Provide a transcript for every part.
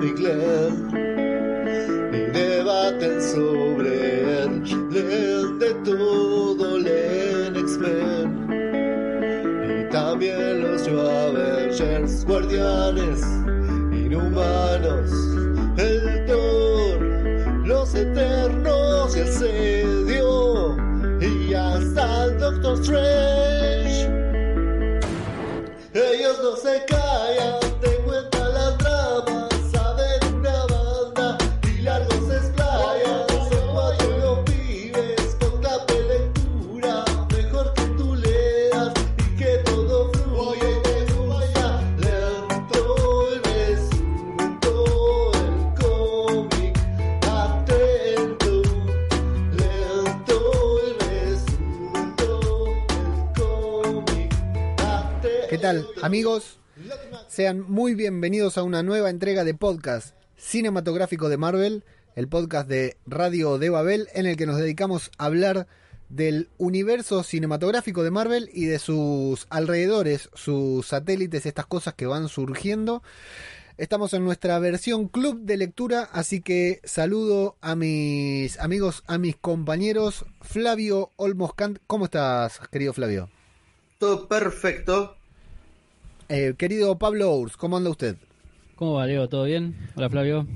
leen y debaten sobre él. Leen de todo, leen X-Men y también los Avengers, guardianes, inhumanos, Sean muy bienvenidos a una nueva entrega de podcast cinematográfico de Marvel, el podcast de Radio de Babel, en el que nos dedicamos a hablar del universo cinematográfico de Marvel y de sus alrededores, sus satélites, estas cosas que van surgiendo. Estamos en nuestra versión club de lectura, así que saludo a mis amigos, a mis compañeros. Flavio Olmoscant, ¿cómo estás, querido Flavio? Todo perfecto. Eh, querido Pablo Ours, ¿cómo anda usted? ¿Cómo va, Leo? ¿Todo bien? Hola, Flavio.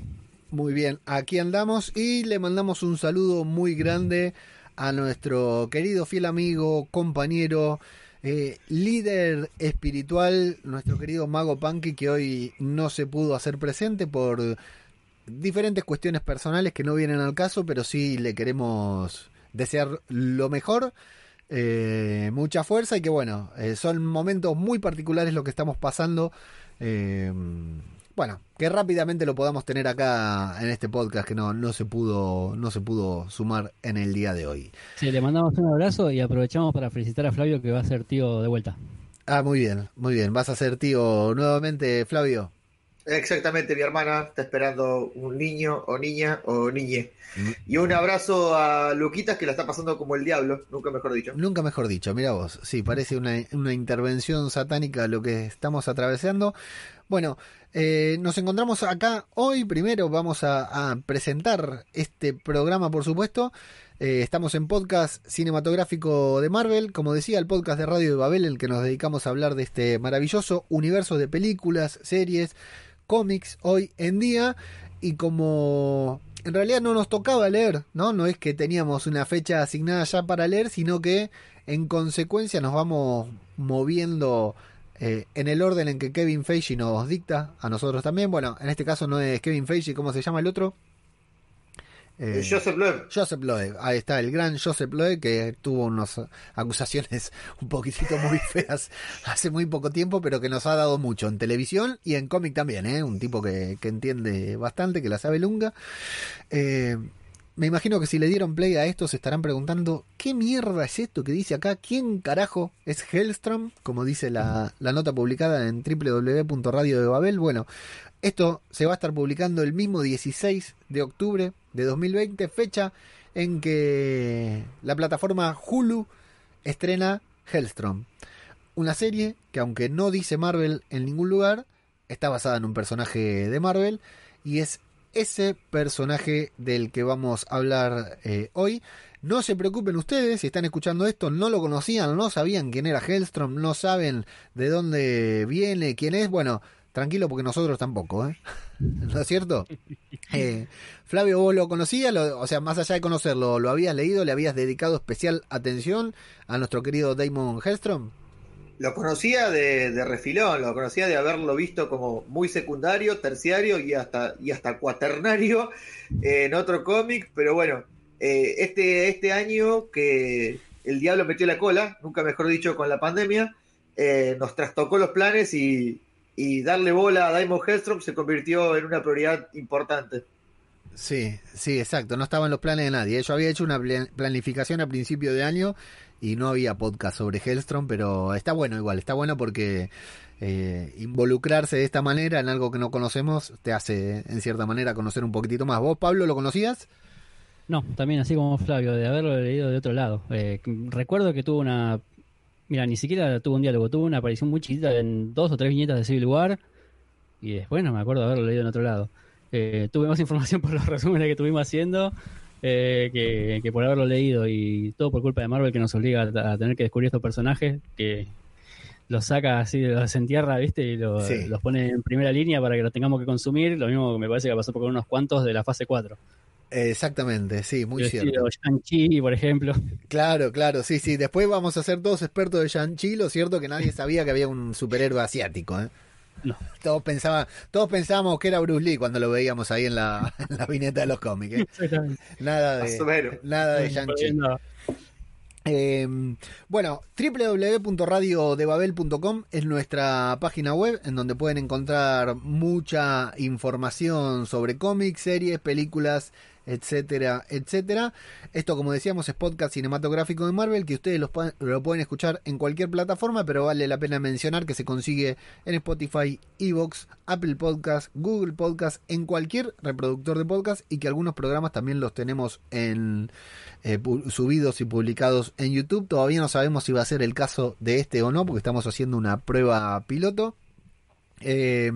Muy bien, aquí andamos y le mandamos un saludo muy grande a nuestro querido fiel amigo, compañero, eh, líder espiritual, nuestro querido Mago Punky, que hoy no se pudo hacer presente por diferentes cuestiones personales que no vienen al caso, pero sí le queremos desear lo mejor. Eh, mucha fuerza y que bueno, eh, son momentos muy particulares lo que estamos pasando. eh, bueno, que rápidamente lo podamos tener acá en este podcast que no, no se pudo no se pudo sumar en el día de hoy. Sí, le mandamos un abrazo y aprovechamos para felicitar a Flavio que va a ser tío de vuelta. Ah, muy bien, muy bien. ¿Vas a ser tío nuevamente, Flavio? Exactamente, mi hermana está esperando un niño o niña o niñe. Y un abrazo a Luquitas que la está pasando como el diablo, nunca mejor dicho. Nunca mejor dicho, mira vos. Sí, parece una, una intervención satánica lo que estamos atravesando. Bueno, eh, nos encontramos acá hoy. Primero vamos a, a presentar este programa, por supuesto. Eh, estamos en podcast cinematográfico de Marvel, como decía, el podcast de Radio de Babel, en el que nos dedicamos a hablar de este maravilloso universo de películas, series, cómics hoy en día. Y como en realidad no nos tocaba leer, ¿no? No es que teníamos una fecha asignada ya para leer, sino que en consecuencia nos vamos moviendo eh, en el orden en que Kevin Feige nos dicta a nosotros también. Bueno, en este caso no es Kevin Feige, ¿cómo se llama el otro? Eh, Joseph Loeb. Joseph Loeb, ahí está, el gran Joseph Loeb que tuvo unas acusaciones un poquitito muy feas hace muy poco tiempo, pero que nos ha dado mucho en televisión y en cómic también, ¿eh? un tipo que, que entiende bastante, que la sabe lunga. Eh, me imagino que si le dieron play a esto se estarán preguntando, ¿qué mierda es esto que dice acá? ¿Quién carajo es Hellstrom? Como dice la, la nota publicada en www.radio de Babel. Bueno, esto se va a estar publicando el mismo 16 de octubre de 2020, fecha en que la plataforma Hulu estrena Hellstrom. Una serie que aunque no dice Marvel en ningún lugar, está basada en un personaje de Marvel y es ese personaje del que vamos a hablar eh, hoy. No se preocupen ustedes, si están escuchando esto, no lo conocían, no sabían quién era Hellstrom, no saben de dónde viene, quién es. Bueno, tranquilo porque nosotros tampoco, ¿eh? ¿no es cierto? Eh, Flavio, vos lo conocías, lo, o sea, más allá de conocerlo, ¿lo habías leído? ¿Le habías dedicado especial atención a nuestro querido Damon Hellstrom? Lo conocía de, de, refilón, lo conocía de haberlo visto como muy secundario, terciario y hasta, y hasta cuaternario eh, en otro cómic, pero bueno, eh, este, este año que el diablo metió la cola, nunca mejor dicho con la pandemia, eh, nos trastocó los planes y, y darle bola a Diamond Hellstrom se convirtió en una prioridad importante. Sí, sí, exacto. No estaba en los planes de nadie. Yo había hecho una planificación a principio de año y no había podcast sobre Hellstrom, pero está bueno igual. Está bueno porque eh, involucrarse de esta manera en algo que no conocemos te hace, en cierta manera, conocer un poquitito más. ¿Vos, Pablo, lo conocías? No, también así como Flavio, de haberlo leído de otro lado. Eh, recuerdo que tuvo una. Mira, ni siquiera tuvo un diálogo, tuvo una aparición muy chiquita en dos o tres viñetas de Civil War. y después no me acuerdo haberlo leído en otro lado. Eh, tuve más información por los resúmenes que estuvimos haciendo eh, que, que por haberlo leído y todo por culpa de Marvel que nos obliga a, a tener que descubrir estos personajes que los saca así, los entierra, ¿viste? Y lo- Sí. los pone en primera línea para que los tengamos que consumir. Lo mismo que me parece que pasó por unos cuantos de la fase 4. Exactamente, sí, muy cierto. Shang-Chi, por ejemplo. Claro, claro, sí, sí. Después vamos a ser todos expertos de Shang-Chi, lo cierto que nadie sabía que había un superhéroe asiático, ¿eh? No. Todos, pensaba, todos pensábamos que era Bruce Lee cuando lo veíamos ahí en la, en la viñeta de los cómics. ¿eh? Exactamente. Nada de, nada de Shang-Chi. Eh, bueno, www.radiodebabel.com es nuestra página web en donde pueden encontrar mucha información sobre cómics, series, películas, etcétera, etcétera. Esto, como decíamos, es podcast cinematográfico de Marvel que ustedes lo pueden escuchar en cualquier plataforma, pero vale la pena mencionar que se consigue en Spotify, Evox, Apple Podcast, Google Podcast, en cualquier reproductor de podcast y que algunos programas también los tenemos en eh, subidos y publicados en YouTube. Todavía no sabemos si va a ser el caso de este o no, porque estamos haciendo una prueba piloto. Eh,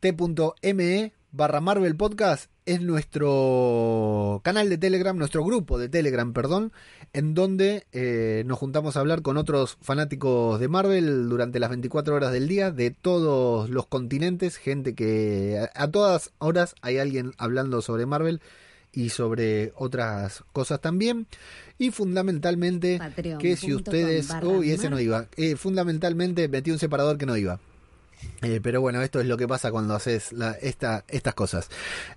t.me barra Marvel Podcast es nuestro canal de Telegram, nuestro grupo de Telegram, perdón, en donde eh, nos juntamos a hablar con otros fanáticos de Marvel durante las 24 horas del día, de todos los continentes, gente que a, todas horas hay alguien hablando sobre Marvel y sobre otras cosas también. Y fundamentalmente Patreon que si ustedes... Uy, ese no iba. Eh, fundamentalmente metí un separador que no iba. Eh, pero bueno, esto es lo que pasa cuando haces estas cosas.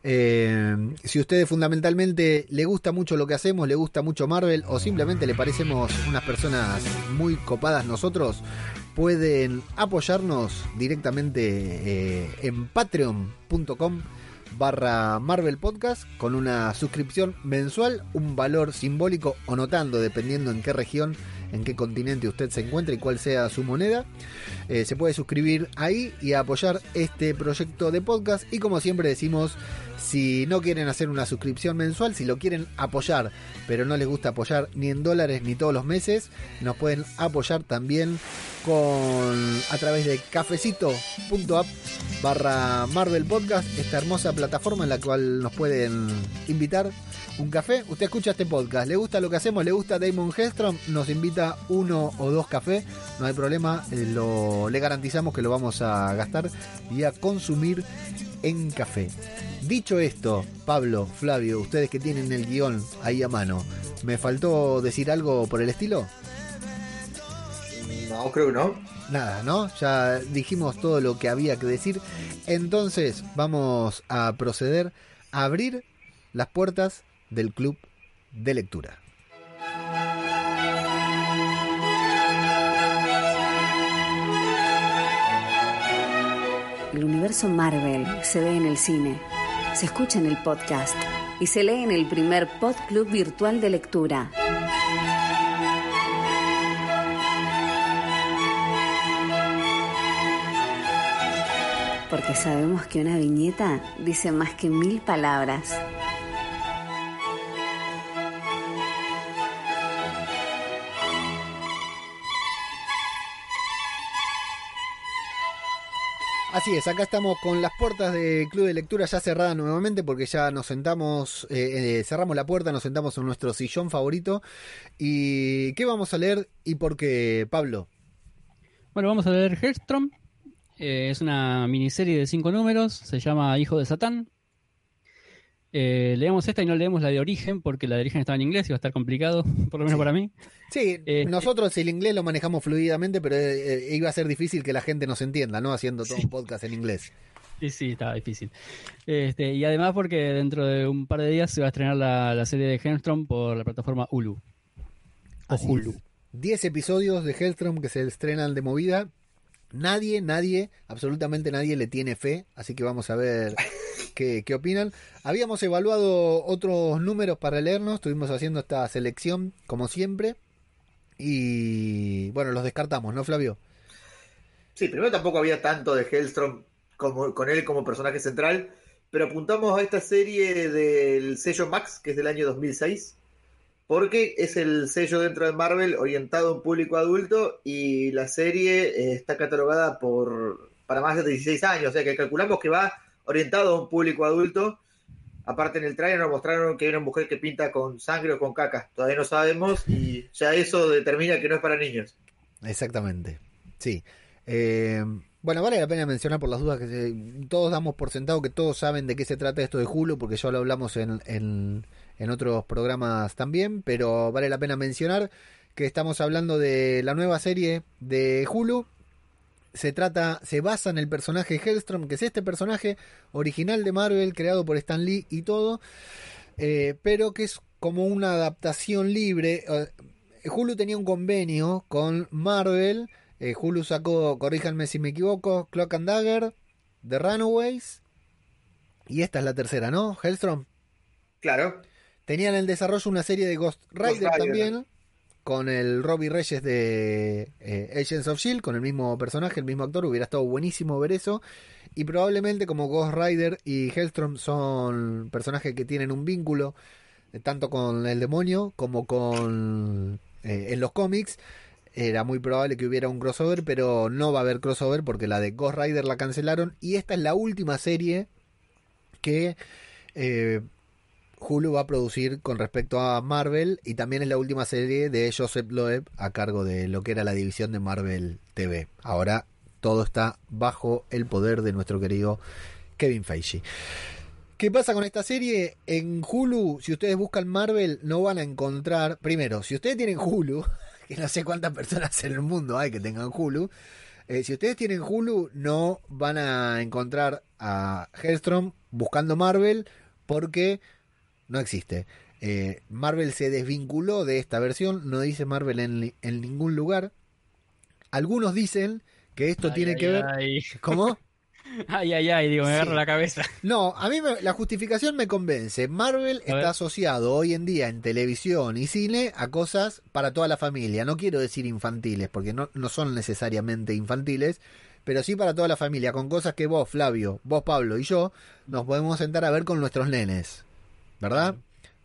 Eh, si a ustedes fundamentalmente le gusta mucho lo que hacemos, le gusta mucho Marvel o simplemente le parecemos unas personas muy copadas nosotros, pueden apoyarnos directamente eh, en patreon.com barra Marvel Podcast con una suscripción mensual, un valor simbólico o notando dependiendo en qué región, en qué continente usted se encuentra y cuál sea su moneda. Eh, se puede suscribir ahí y apoyar este proyecto de podcast. Y como siempre decimos, si no quieren hacer una suscripción mensual, si lo quieren apoyar, pero no les gusta apoyar ni en dólares ni todos los meses, nos pueden apoyar también con a través de cafecito.app barra Marvel Podcast, esta hermosa plataforma en la cual nos pueden invitar un café. Usted escucha este podcast, le gusta lo que hacemos, le gusta Damon Hellstrom, nos invita uno o dos cafés, no hay problema, eh, lo, le garantizamos que lo vamos a gastar y a consumir en café. Dicho esto, Pablo, Flavio, ustedes que tienen el guion ahí a mano, ¿me faltó decir algo por el estilo? No, creo que no. Nada, ¿no? Ya dijimos todo lo que había que decir. Entonces vamos a proceder a abrir las puertas del club de lectura. El universo Marvel se ve en el cine, se escucha en el podcast y se lee en el primer pod club virtual de lectura. Porque sabemos que una viñeta dice más que mil palabras. Así es, acá estamos con las puertas del club de lectura ya cerradas nuevamente porque ya nos sentamos, eh, eh, cerramos la puerta, nos sentamos en nuestro sillón favorito. ¿Y qué vamos a leer y por qué, Pablo? Bueno, vamos a leer Hellstrom. Eh, es una miniserie de cinco números. Se llama Hijo de Satán. Eh, leemos esta y no leemos la de origen porque la de origen está en inglés y va a estar complicado, por lo menos Sí. para mí. Sí, Eh, nosotros el inglés lo manejamos fluidamente, pero eh, eh, iba a ser difícil que la gente nos entienda, ¿no? Haciendo todo Sí. un podcast en inglés. Sí, sí, estaba difícil. Este, y además porque dentro de un par de días se va a estrenar la, la serie de Hellstrom por la plataforma Hulu. O Así Hulu. es. 10 episodios de Hellstrom que se estrenan de movida. Nadie, nadie, absolutamente nadie le tiene fe, así que vamos a ver qué, opinan. Habíamos evaluado otros números para leernos, estuvimos haciendo esta selección como siempre y bueno, los descartamos, ¿no, Flavio? Sí, primero tampoco había tanto de Hellstrom como, con él como personaje central, pero apuntamos a esta serie del sello Max, que es del año 2006, porque es el sello dentro de Marvel orientado a un público adulto y la serie eh, está catalogada por para más de 16 años, o sea que calculamos que va orientado a un público adulto. Aparte en el trailer nos mostraron que hay una mujer que pinta con sangre o con caca, todavía no sabemos y ya eso determina que no es para niños. Exactamente, sí. Eh, bueno, vale la pena mencionar por las dudas que se- todos damos por sentado que todos saben de qué se trata esto de Hulu, porque ya lo hablamos en, en, en otros programas también, pero vale la pena mencionar que estamos hablando de la nueva serie de Hulu. Se trata, se basa en el personaje Hellstrom, que es este personaje original de Marvel, creado por Stan Lee y todo, eh, pero que es como una adaptación libre. Eh, Hulu tenía un convenio con Marvel. eh, Hulu sacó, corríjanme si me equivoco, Clock and Dagger, The Runaways. Y esta es la tercera, ¿no? Hellstrom. Claro, Tenían en desarrollo una serie de Ghost Rider, Rider. también. Con el Robbie Reyes de eh, Agents of Shield, con el mismo personaje, el mismo actor. Hubiera estado buenísimo ver eso. Y probablemente como Ghost Rider y Hellstrom son personajes que tienen un vínculo eh, tanto con el demonio como con eh, en los cómics. Era muy probable que hubiera un crossover, pero no va a haber crossover porque la de Ghost Rider la cancelaron. Y esta es la última serie que Hulu va a producir con respecto a Marvel. Y también es la última serie de Joseph Loeb a cargo de lo que era la división de Marvel TV. Ahora todo está bajo el poder de nuestro querido Kevin Feige. ¿Qué pasa con esta serie? En Hulu, si ustedes buscan Marvel, no van a encontrar. Primero, si ustedes tienen Hulu, que no sé cuántas personas en el mundo hay que tengan Hulu, eh, si ustedes tienen Hulu, no van a encontrar a Hellstrom buscando Marvel porque no existe. Eh, Marvel se desvinculó de esta versión, no dice Marvel en, ningún lugar. Algunos dicen que esto Ay, tiene ay, que ver. Ay, ¿Cómo? ay, ay, ay, digo, me Sí. agarro la cabeza. No, a mí me- la justificación me convence. Marvel A ver. está asociado hoy en día en televisión y cine a cosas para toda la familia. No quiero decir infantiles, porque no, no son necesariamente infantiles, pero sí para toda la familia, con cosas que vos, Flavio, vos, Pablo y yo nos podemos sentar a ver con nuestros nenes. ¿Verdad?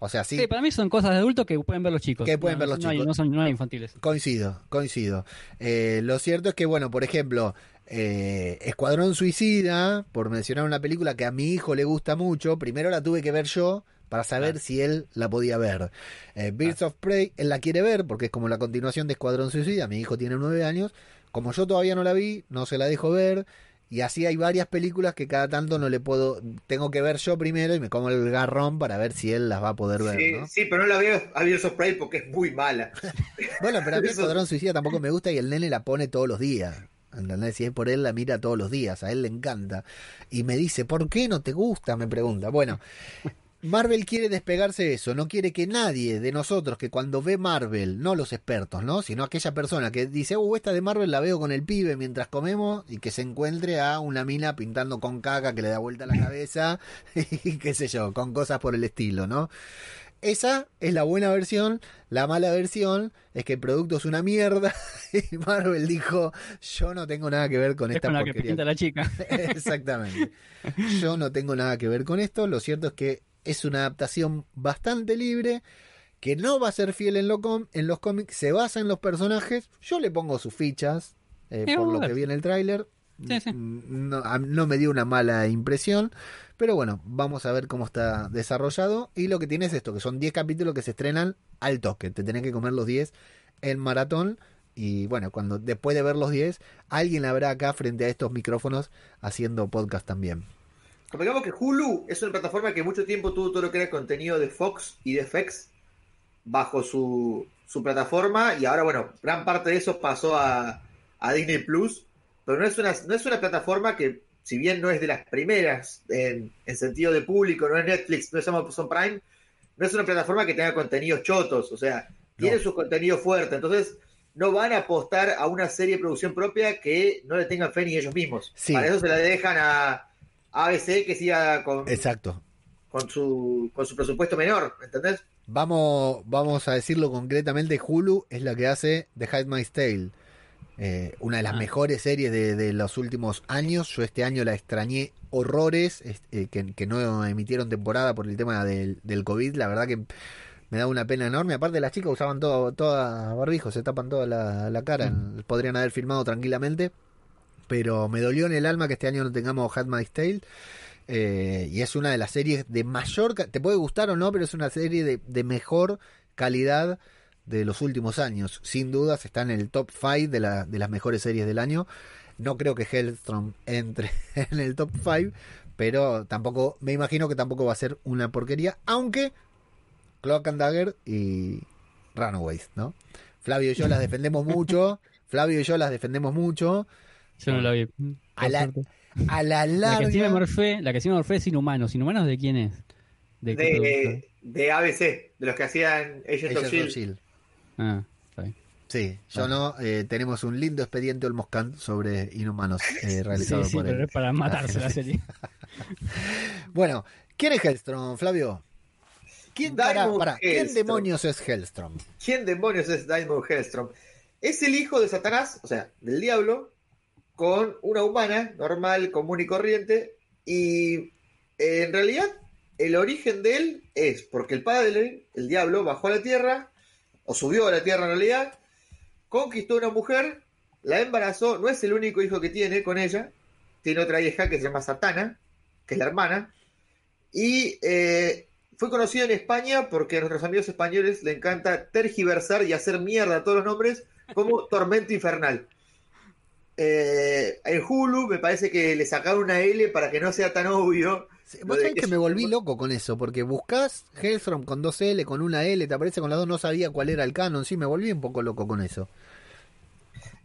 O sea, sí, Sí, para mí son cosas de adultos que pueden ver los chicos. Que pueden No, ver los no hay- chicos. no son no hay infantiles. Coincido, coincido. Eh, lo cierto es que, bueno, por ejemplo, eh, Escuadrón Suicida, por mencionar una película que a mi hijo le gusta mucho, primero la tuve que ver yo para saber si él la podía ver. Eh, Birds of Prey, él la quiere ver porque es como la continuación de Escuadrón Suicida, mi hijo tiene nueve años, como yo todavía no la vi, no se la dejo ver. Y así hay varias películas que cada tanto no le puedo, tengo que ver yo primero y me como el garrón para ver si él las va a poder ver, sí, ¿no? sí, pero no la veo a Birds of Prey porque es muy mala. Bueno, pero a mí Escuadrón Suicida tampoco me gusta y el nene la pone todos los días. ¿Entendés? Si es por él, la mira todos los días. A él le encanta. Y me dice, ¿por qué no te gusta? Me pregunta. Bueno, Marvel quiere despegarse de eso. No quiere que nadie de nosotros que cuando ve Marvel, no los expertos, ¿no? Sino aquella persona que dice, uh, esta de Marvel la veo con el pibe mientras comemos y que se encuentre a una mina pintando con caca que le da vuelta la cabeza y qué sé yo, con cosas por el estilo, ¿no? Esa es la buena versión. La mala versión es que el producto es una mierda. Y Marvel dijo: Yo no tengo nada que ver con Es esta con la que pinta la chica. Exactamente. Yo no tengo nada que ver con esto. Lo cierto es que es una adaptación bastante libre. Que no va a ser fiel en, lo com- en los cómics. Se basa en los personajes. Yo le pongo sus fichas. eh, por lo que vi en el tráiler. Sí, sí. No, a- no me dio una mala impresión. Pero bueno, vamos a ver cómo está desarrollado. Y lo que tiene es esto, que son 10 capítulos que se estrenan al toque. Te tenés que comer los 10 en maratón. Y bueno, cuando después de ver los 10, alguien habrá acá frente a estos micrófonos haciendo podcast también. Convengamos que Hulu es una plataforma que mucho tiempo tuvo todo lo que era contenido de Fox y de FX bajo su, su plataforma y ahora, bueno, gran parte de eso pasó a, a Disney Plus, pero no es, una, no es una plataforma que, si bien no es de las primeras en, en sentido de público, no es Netflix, no es Amazon Prime, no es una plataforma que tenga contenidos chotos, o sea, tiene No. sus contenidos fuertes, entonces no van a apostar a una serie de producción propia que no le tengan fe ni ellos mismos. Sí. Para eso se la dejan a ABC que siga con, Exacto. con, su, con su presupuesto menor, ¿entendés? Vamos, vamos a decirlo concretamente, Hulu es la que hace The Handmaid's Tale. Eh, una de las Ah. mejores series de, de los últimos años. Yo este año la extrañé horrores, es- eh, que, que no emitieron temporada por el tema del, del COVID. La verdad que me da una pena enorme. Aparte las chicas usaban todo, toda barbijo, se tapan toda la, la cara. Podrían haber filmado tranquilamente. Pero me dolió en el alma que este año no tengamos Handmaid's Tale. Eh, y es una de las series de mayor, te puede gustar o no, pero es una serie de, de mejor calidad de los últimos años. Sin dudas está en el top 5 de, la- de las mejores series del año. No creo que Hellstrom entre en el top 5, pero tampoco, me imagino que tampoco va a ser una porquería, aunque Cloak and Dagger y Runaways, ¿no? Flavio y yo las defendemos mucho, Flavio y yo las defendemos mucho. Yo no la vi. A por la-. A la La que sí me larga, morfé, la que sí me morfé es Inhumanos. ¿Inhumanos de quién es? ¿De? De, de ABC, de los que hacían Agents Agents of of Shield. Ah, está bien. Sí, yo Ah. no. eh, tenemos un lindo expediente Olmoscan sobre Inhumanos eh, Sí, realizado sí, por pero él. es para matarse la serie. Bueno, ¿quién es Hellstrom, Flavio? ¿Quién, para, para, ¿quién demonios es Hellstrom? ¿Quién demonios es Diamond Hellstrom? Es el hijo de Satanás, o sea, del diablo, con una humana normal, común y corriente. Y eh, en realidad, el origen de él es porque el padre, el diablo, bajó a la tierra, o subió a la tierra en realidad, conquistó a una mujer, la embarazó, no es el único hijo que tiene con ella, tiene otra hija que se llama Satana, que es la hermana, y eh, fue conocido en España porque a nuestros amigos españoles le encanta tergiversar y hacer mierda a todos los nombres como Tormento Infernal. Eh, en Hulu me parece que le sacaron una L para que no sea tan obvio. Vos sabés que me volví loco con eso, porque buscás Hellstrom con dos L, con una L, te aparece con las dos, no sabía cuál era el canon, sí, me volví un poco loco con eso.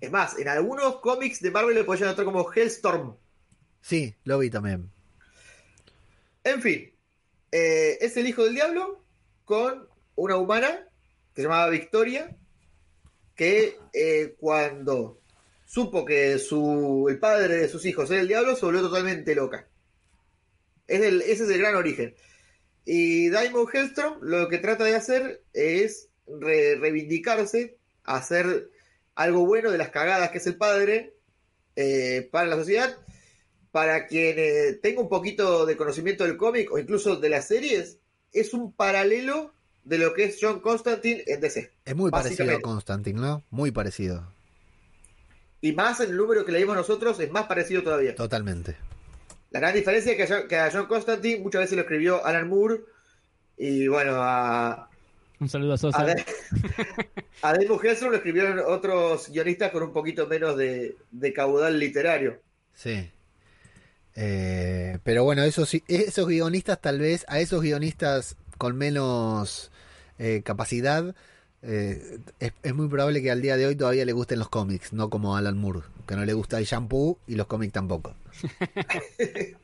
Es más, en algunos cómics de Marvel le podían anotar como Hellstorm. Sí, lo vi también. En fin, eh, es el hijo del diablo con una humana que se llamaba Victoria, que eh, cuando supo que su, el padre de sus hijos era el diablo, se volvió totalmente loca. Es el- ese es el gran origen. Y Diamond Hellstrom lo que trata de hacer es re- reivindicarse, hacer algo bueno de las cagadas que es el padre eh, para la sociedad. Para quien eh, tenga un poquito de conocimiento del cómic o incluso de las series, es un paralelo de lo que es John Constantine en DC. Es muy parecido a. Constantine, ¿no? Muy parecido, Y más en el número que leímos nosotros, es más parecido todavía. totalmente. La gran diferencia es que a, John, que a John Constantine muchas veces lo escribió Alan Moore. Y bueno, a, Un saludo a Sosa. a, De- a Hellstrom lo escribieron otros guionistas con un poquito menos de, de caudal literario. Sí. Eh, pero bueno, esos, sí- esos guionistas tal vez, a esos guionistas con menos eh, capacidad, eh, es, es muy probable que al día de hoy todavía le gusten los cómics, no como Alan Moore, que no le gusta el shampoo y los cómics tampoco.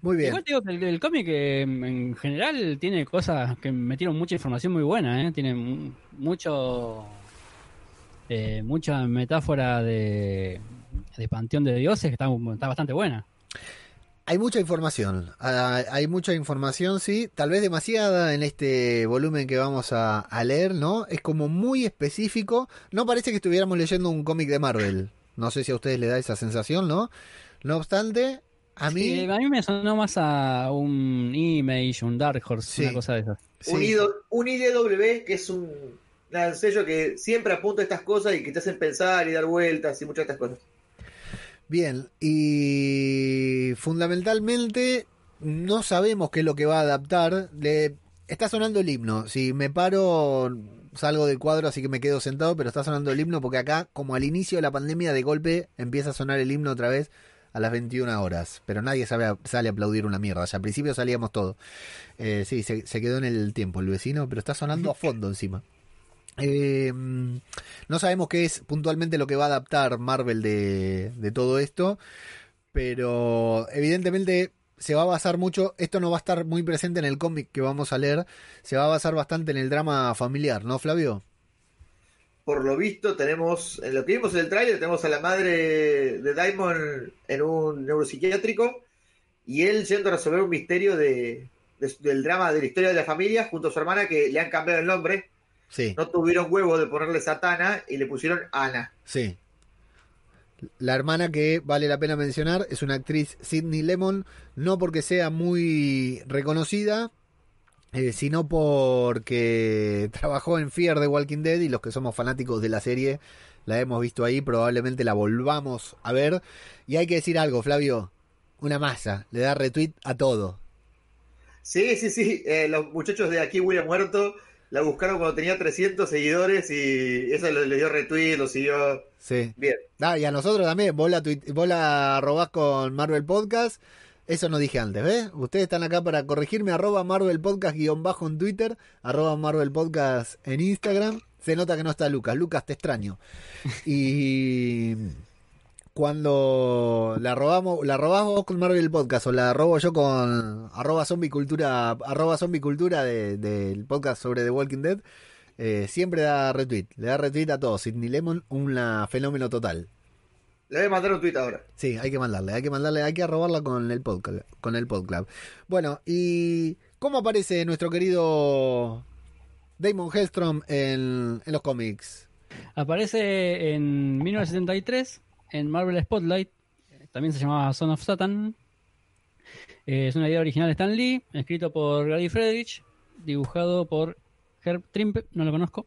Muy bien. Igual te digo que el, el cómic eh, en general tiene cosas que metieron mucha información muy buena, ¿eh? Tiene mu- mucho eh, mucha metáfora de, de panteón de dioses que está, está bastante buena. Hay mucha información, ah, hay mucha información, sí, tal vez demasiada en este volumen que vamos a, a leer, ¿no? Es como muy específico, no parece que estuviéramos leyendo un cómic de Marvel, no sé si a ustedes les da esa sensación, ¿no? No obstante, a mí... Sí, a mí me sonó más a un Image, un Dark Horse, Sí. una cosa de esas. sí, Un, IDO un IDW, que es un, un sello que siempre apunta a estas cosas y que te hacen pensar y dar vueltas y muchas de estas cosas. Bien, y fundamentalmente no sabemos qué es lo que va a adaptar. Le... Está sonando el himno. Si me paro, salgo del cuadro, así que me quedo sentado, pero está sonando el himno porque acá, como al inicio de la pandemia, de golpe empieza a sonar el himno otra vez a las 21 horas. Pero nadie sabe, sale a aplaudir una mierda. Ya al principio salíamos todos. Eh, sí, se, se quedó en el tiempo el vecino, pero está sonando a fondo encima. Eh, no sabemos qué es puntualmente lo que va a adaptar Marvel de, todo esto, pero evidentemente se va a basar mucho, esto no va a estar muy presente en el cómic que vamos a leer, se va a basar bastante en el drama familiar, ¿no, Flavio? Por lo visto, tenemos, en lo que vimos en el tráiler, tenemos a la madre de Diamond en un neuropsiquiátrico y él yendo a resolver un misterio de, de- del drama de la historia de la familia junto a su hermana que le han cambiado el nombre. Sí, No tuvieron huevo de ponerle Satana y le pusieron Ana. sí. La hermana que vale la pena mencionar es una actriz Sidney Lemon, no porque sea muy reconocida, eh, sino porque trabajó en Fear de Walking Dead y los que somos fanáticos de la serie la hemos visto ahí, probablemente la volvamos a ver. Y hay que decir algo, Flavio, una masa, le da retweet a todo. Sí, sí, sí. Eh, los muchachos de aquí, William Muerto, la buscaron cuando tenía 300 seguidores y eso le, le dio retweet, lo siguió Sí. bien. Ah, y a nosotros también, vos la, vos la robás con Marvel Podcast. Eso no dije antes, ¿ves? Ustedes están acá para corregirme, arroba Marvel Podcast guion bajo en Twitter, arroba Marvel Podcast en Instagram. Se nota que no está Lucas. Lucas, te extraño. Y cuando la robamos, la robás vos con Marvel Podcast o la robo yo con arroba zombie cultura, arroba zombie cultura de- del podcast sobre The Walking Dead, eh, siempre da retweet. Le da retweet a todos. Sidney Lemon, un fenómeno total. Le voy a mandar un tweet ahora. Sí, hay que mandarle, hay que mandarle, hay que robarla con el podcast, con el podclub. Bueno, y ¿cómo aparece nuestro querido Damon Hellstrom en, en los cómics? Aparece en 1973 en Marvel Spotlight. También se llamaba Son of Satan. Eh, es una idea original de Stan Lee, escrito por Gary Friedrich, dibujado por Herb Trimpe, no lo conozco.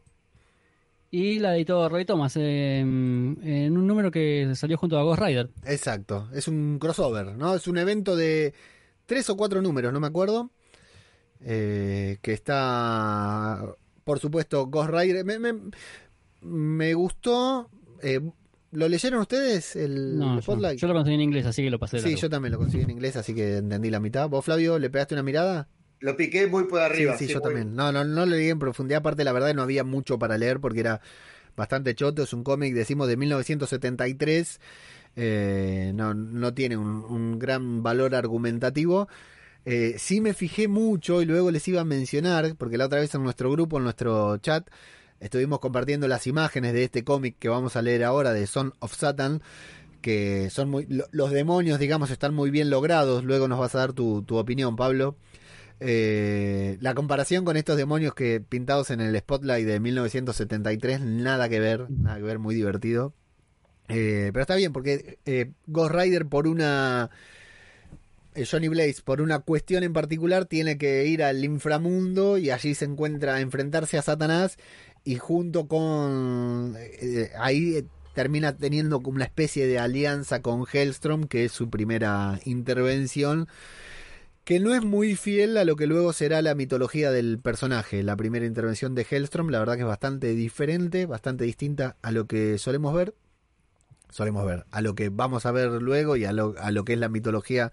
Y la editó Roy Thomas en, en un número que salió junto a Ghost Rider. Exacto, es un crossover, ¿no? Es un evento de tres o cuatro números, no me acuerdo. eh, que está, por supuesto, Ghost Rider. Me gustó. eh, ¿Lo leyeron ustedes el No, yo, Spotlight? yo lo conseguí en inglés, así que lo pasé de Sí, largo. yo también lo conseguí en inglés, así que entendí la mitad. ¿Vos, Flavio, le pegaste una mirada? Lo piqué muy por arriba. sí, sí, yo muy- también. No, no, no lo leí en profundidad. Aparte, la verdad, no había mucho para leer porque era bastante choto. Es un cómic, decimos, de 1973. Eh, no, no tiene un, un gran valor argumentativo. Eh, sí me fijé mucho y luego les iba a mencionar, porque la otra vez en nuestro grupo, en nuestro chat, estuvimos compartiendo las imágenes de este cómic que vamos a leer ahora, de Son of Satan, que son muy... lo- los demonios, digamos, están muy bien logrados. Luego nos vas a dar tu, tu opinión, Pablo. Eh, la comparación con estos demonios que pintados en el Spotlight de 1973, nada que ver, nada que ver, muy divertido. Eh, pero está bien, porque eh, Ghost Rider por una... Johnny Blaze, por una cuestión en particular, tiene que ir al inframundo y allí se encuentra a enfrentarse a Satanás y junto con... eh, ahí eh, termina teniendo como una especie de alianza con Hellstrom, que es su primera intervención que no es muy fiel a lo que luego será la mitología del personaje. La primera intervención de Hellstrom, la verdad que es bastante diferente, bastante distinta a lo que solemos ver. Solemos ver, a lo que vamos a ver luego y a lo, a lo que es la mitología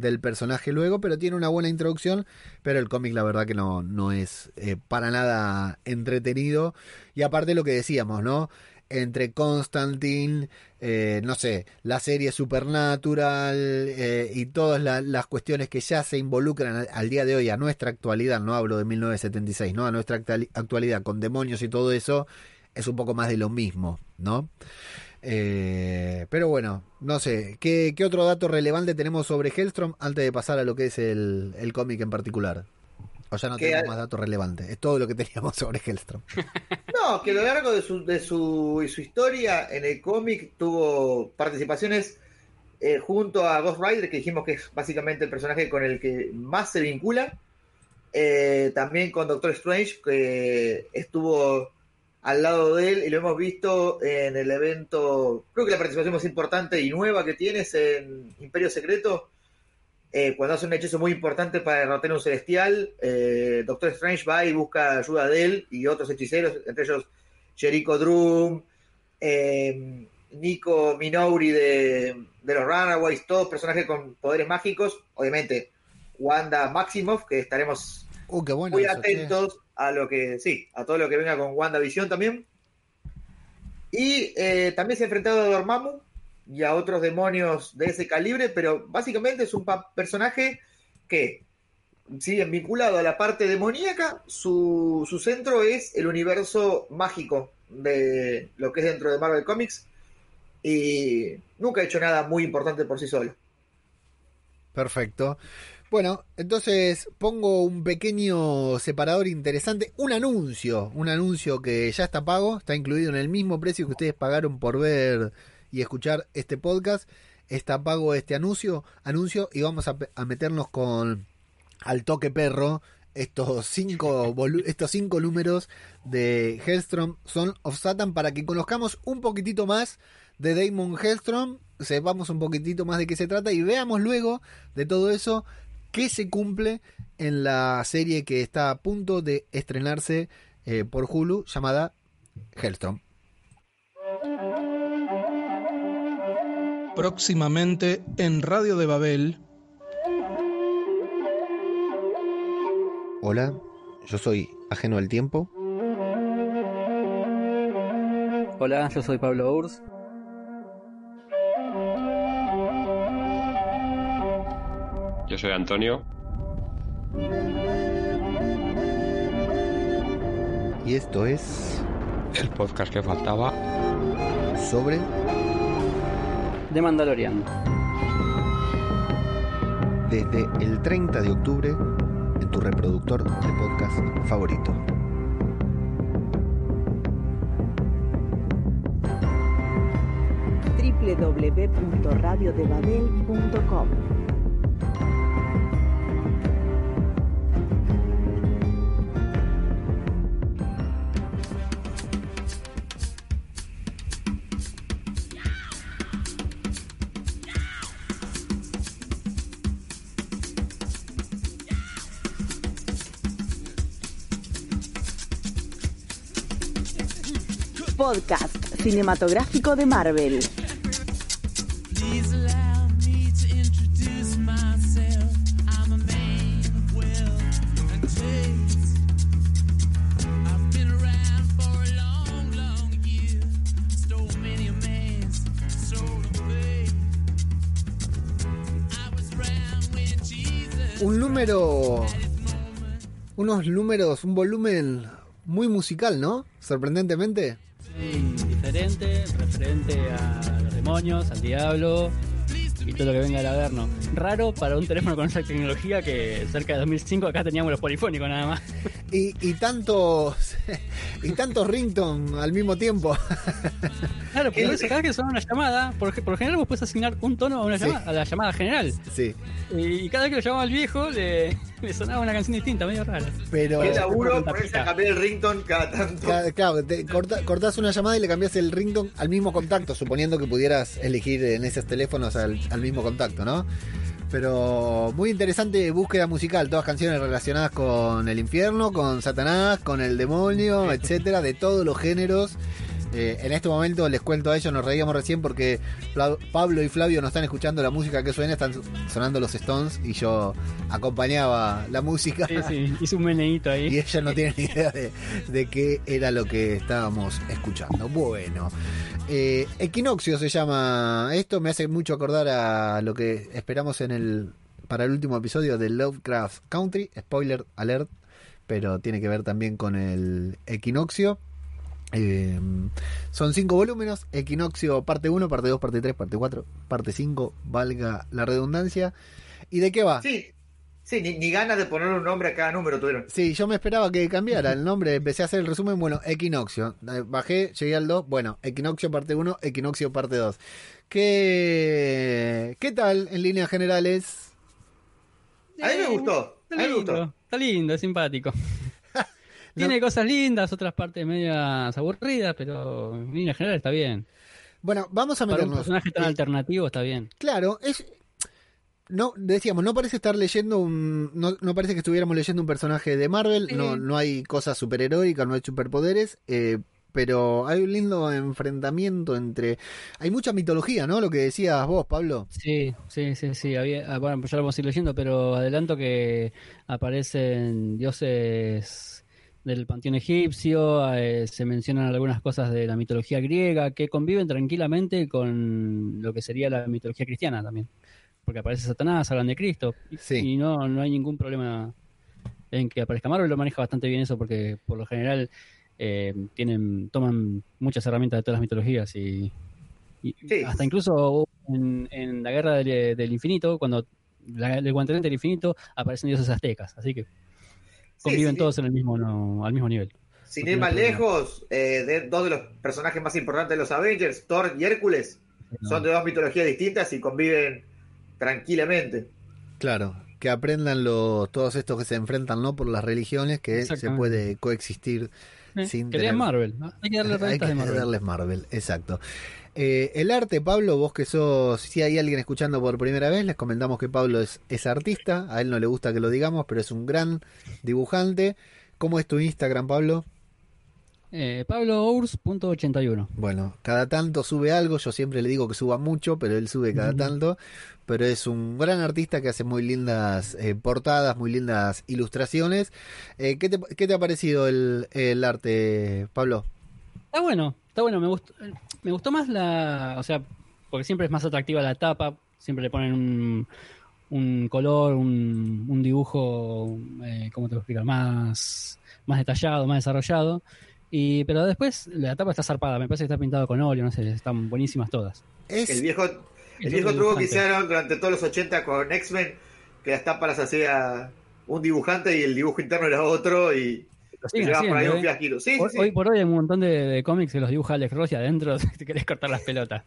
del personaje luego, pero tiene una buena introducción, pero el cómic la verdad que no, no es eh, para nada entretenido. Y aparte lo que decíamos, ¿no? Entre Constantine, eh, no sé, la serie Supernatural eh, y todas la- las cuestiones que ya se involucran al, al día de hoy, a nuestra actualidad, no hablo de 1976, ¿no? A nuestra actuali- actualidad con demonios y todo eso, es un poco más de lo mismo, ¿no? Eh, pero bueno, no sé, ¿qué, qué otro dato relevante tenemos sobre Hellstrom antes de pasar a lo que es el, el cómic en particular? O ya no tenemos al- más datos relevantes, es todo lo que teníamos sobre Hellstrom. No, que a lo largo de su, de su, de su historia en el cómic tuvo participaciones eh, junto a Ghost Rider, que dijimos que es básicamente el personaje con el que más se vincula. Eh, también con Doctor Strange, que estuvo al lado de él y lo hemos visto en el evento, creo que la participación más importante y nueva que tiene es en Imperio Secreto, eh, cuando hace un hechizo muy importante para derrotar a un celestial, eh, Doctor Strange va y busca ayuda de él y otros hechiceros, entre ellos Jericho Drum, eh, Nico Minouri de, de los Runaways, todos personajes con poderes mágicos, obviamente Wanda Maximoff, que estaremos Uh, qué bueno. muy eso, atentos a lo que, sí, a todo lo que venga con WandaVision también. Y eh, también se ha enfrentado a Dormammu y a otros demonios de ese calibre, pero básicamente es un personaje que, si bien vinculado a la parte demoníaca, su, su centro es el universo mágico de lo que es dentro de Marvel Comics y nunca ha hecho nada muy importante por sí solo. Perfecto. Bueno, entonces pongo un pequeño separador interesante, un anuncio, un anuncio que ya está pago, está incluido en el mismo precio que ustedes pagaron por ver y escuchar este podcast. Está pago este anuncio, anuncio y vamos a, meternos con al toque perro estos cinco, estos cinco números de Hellstrom Son of Satan para que conozcamos un poquitito más de Damon Hellstrom, sepamos un poquitito más de qué se trata y veamos luego de todo eso qué se cumple en la serie que está a punto de estrenarse eh, por Hulu llamada Hellstrom. Próximamente en Radio de Babel. Hola, yo soy Ajeno al Tiempo. Hola, yo soy Pablo Urs. Yo soy Antonio. Y esto es El podcast que faltaba. sobre De Mandalorian. desde el 30 de octubre en tu reproductor de podcast favorito. www.radiodebabel.com was around when Jesus Un número, unos números, un volumen muy musical, ¿no? Sorprendentemente. Diferente, referente a los demonios, al diablo y todo lo que venga del Averno. Raro para un teléfono con esa tecnología que cerca de 2005 acá teníamos los polifónicos nada más. Y, y tantos y tantos rington al mismo tiempo. Claro, pero eso, cada que suena una llamada, por, por lo general vos puedes asignar un tono a, una Sí. llamada, a la llamada general. Sí, Y cada vez que lo llamaba el viejo, le, le sonaba una canción distinta, medio rara. pero Qué laburo ponerse a cambiar el ringtone cada tanto. Claro, te corta- cortás una llamada y le cambias el ringtone al mismo contacto, suponiendo que pudieras elegir en esos teléfonos al, al mismo contacto, ¿no? Pero muy interesante búsqueda musical, todas canciones relacionadas con el infierno, con Satanás, con el demonio, etcétera, de todos los géneros. Eh, en este momento les cuento a ellos, nos reíamos recién porque Pablo y Flavio no están escuchando la música que suena, están sonando los Stones y yo acompañaba la música. Sí, sí, hizo un meneíto ahí. Y ella no tiene ni idea de, de qué era lo que estábamos escuchando. Bueno, eh, Equinoccio se llama esto, me hace mucho acordar a lo que esperamos en el para el último episodio de Lovecraft Country, spoiler alert, pero tiene que ver también con el equinoccio. Eh, son cinco volúmenes, Equinoccio parte 1, parte 2, parte 3, parte 4, parte 5, valga la redundancia. ¿Y de qué va? Sí, sí, ni, ni ganas de poner un nombre a cada número tuvieron. Sí, yo me esperaba que cambiara el nombre, empecé a hacer el resumen, bueno, Equinoccio. Eh, Bajé, llegué al 2, bueno, Equinoccio parte 1, Equinoccio parte 2. ¿Qué, ¿Qué tal en líneas generales? A mí me gustó. A Está mí me lindo, gustó. está lindo, es simpático. Tiene cosas lindas, otras partes medias aburridas, pero en línea general está bien. Bueno, vamos a Para un meternos. personaje tan Eh, alternativo está bien. Claro, es. No, decíamos, no parece estar leyendo un. No, no parece que estuviéramos leyendo un personaje de Marvel. No, no hay cosas superheroicas, no hay superpoderes. eh, pero hay un lindo enfrentamiento entre. Hay mucha mitología, ¿no? Lo que decías vos, Pablo. Sí, sí, sí, sí. Había, ah, bueno, ya lo vamos a ir leyendo, pero adelanto que aparecen dioses del panteón egipcio, eh, se mencionan algunas cosas de la mitología griega que conviven tranquilamente con lo que sería la mitología cristiana también. Porque aparece Satanás, hablan de Cristo, y, Sí. y no, no hay ningún problema en que aparezca Marvel, lo maneja bastante bien eso porque por lo general eh, tienen toman muchas herramientas de todas las mitologías y, y Sí. hasta incluso en, en la guerra del, del infinito, cuando la, el guantelete del infinito aparecen dioses aztecas, así que conviven sí. todos en el mismo no, al mismo nivel. Sin ir más lejos, eh, de dos de los personajes más importantes de los Avengers, Thor y Hércules, son de dos mitologías distintas y conviven tranquilamente. Claro. que aprendan los, todos estos que se enfrentan no por las religiones que se puede coexistir Eh, sin que lean tener- Marvel. ¿no? Hay que darle Hay que de Marvel. darles Marvel, exacto. Eh, el arte, Pablo, vos que sos, si hay alguien escuchando por primera vez, les comentamos que Pablo es, es artista, a él no le gusta que lo digamos, pero es un gran dibujante. ¿Cómo es tu Instagram, Pablo? Eh, PabloOurs.81. Bueno, cada tanto sube algo, yo siempre le digo que suba mucho, pero él sube cada tanto, pero es un gran artista que hace muy lindas eh, portadas, muy lindas ilustraciones. Eh, ¿qué, te, qué te ha parecido el, el arte, Pablo? Está bueno, está bueno. Me gustó, me gustó más la. O sea, porque siempre es más atractiva la tapa. Siempre le ponen un, un color, un, un dibujo, eh, ¿cómo te lo explico? Más, más detallado, más desarrollado. Y, pero después la tapa está zarpada. Me parece que está pintado con óleo, no sé, están buenísimas todas. Es, El viejo, el viejo truco que hicieron durante todos los 80 con X-Men, que las tapas las hacía un dibujante y el dibujo interno era otro y Por ahí un ¿eh? fiasquito. Sí, sí, Hoy, sí. hoy por hoy hay un montón de, de cómics que los dibuja Alex Ross y adentro te querés cortar las pelotas.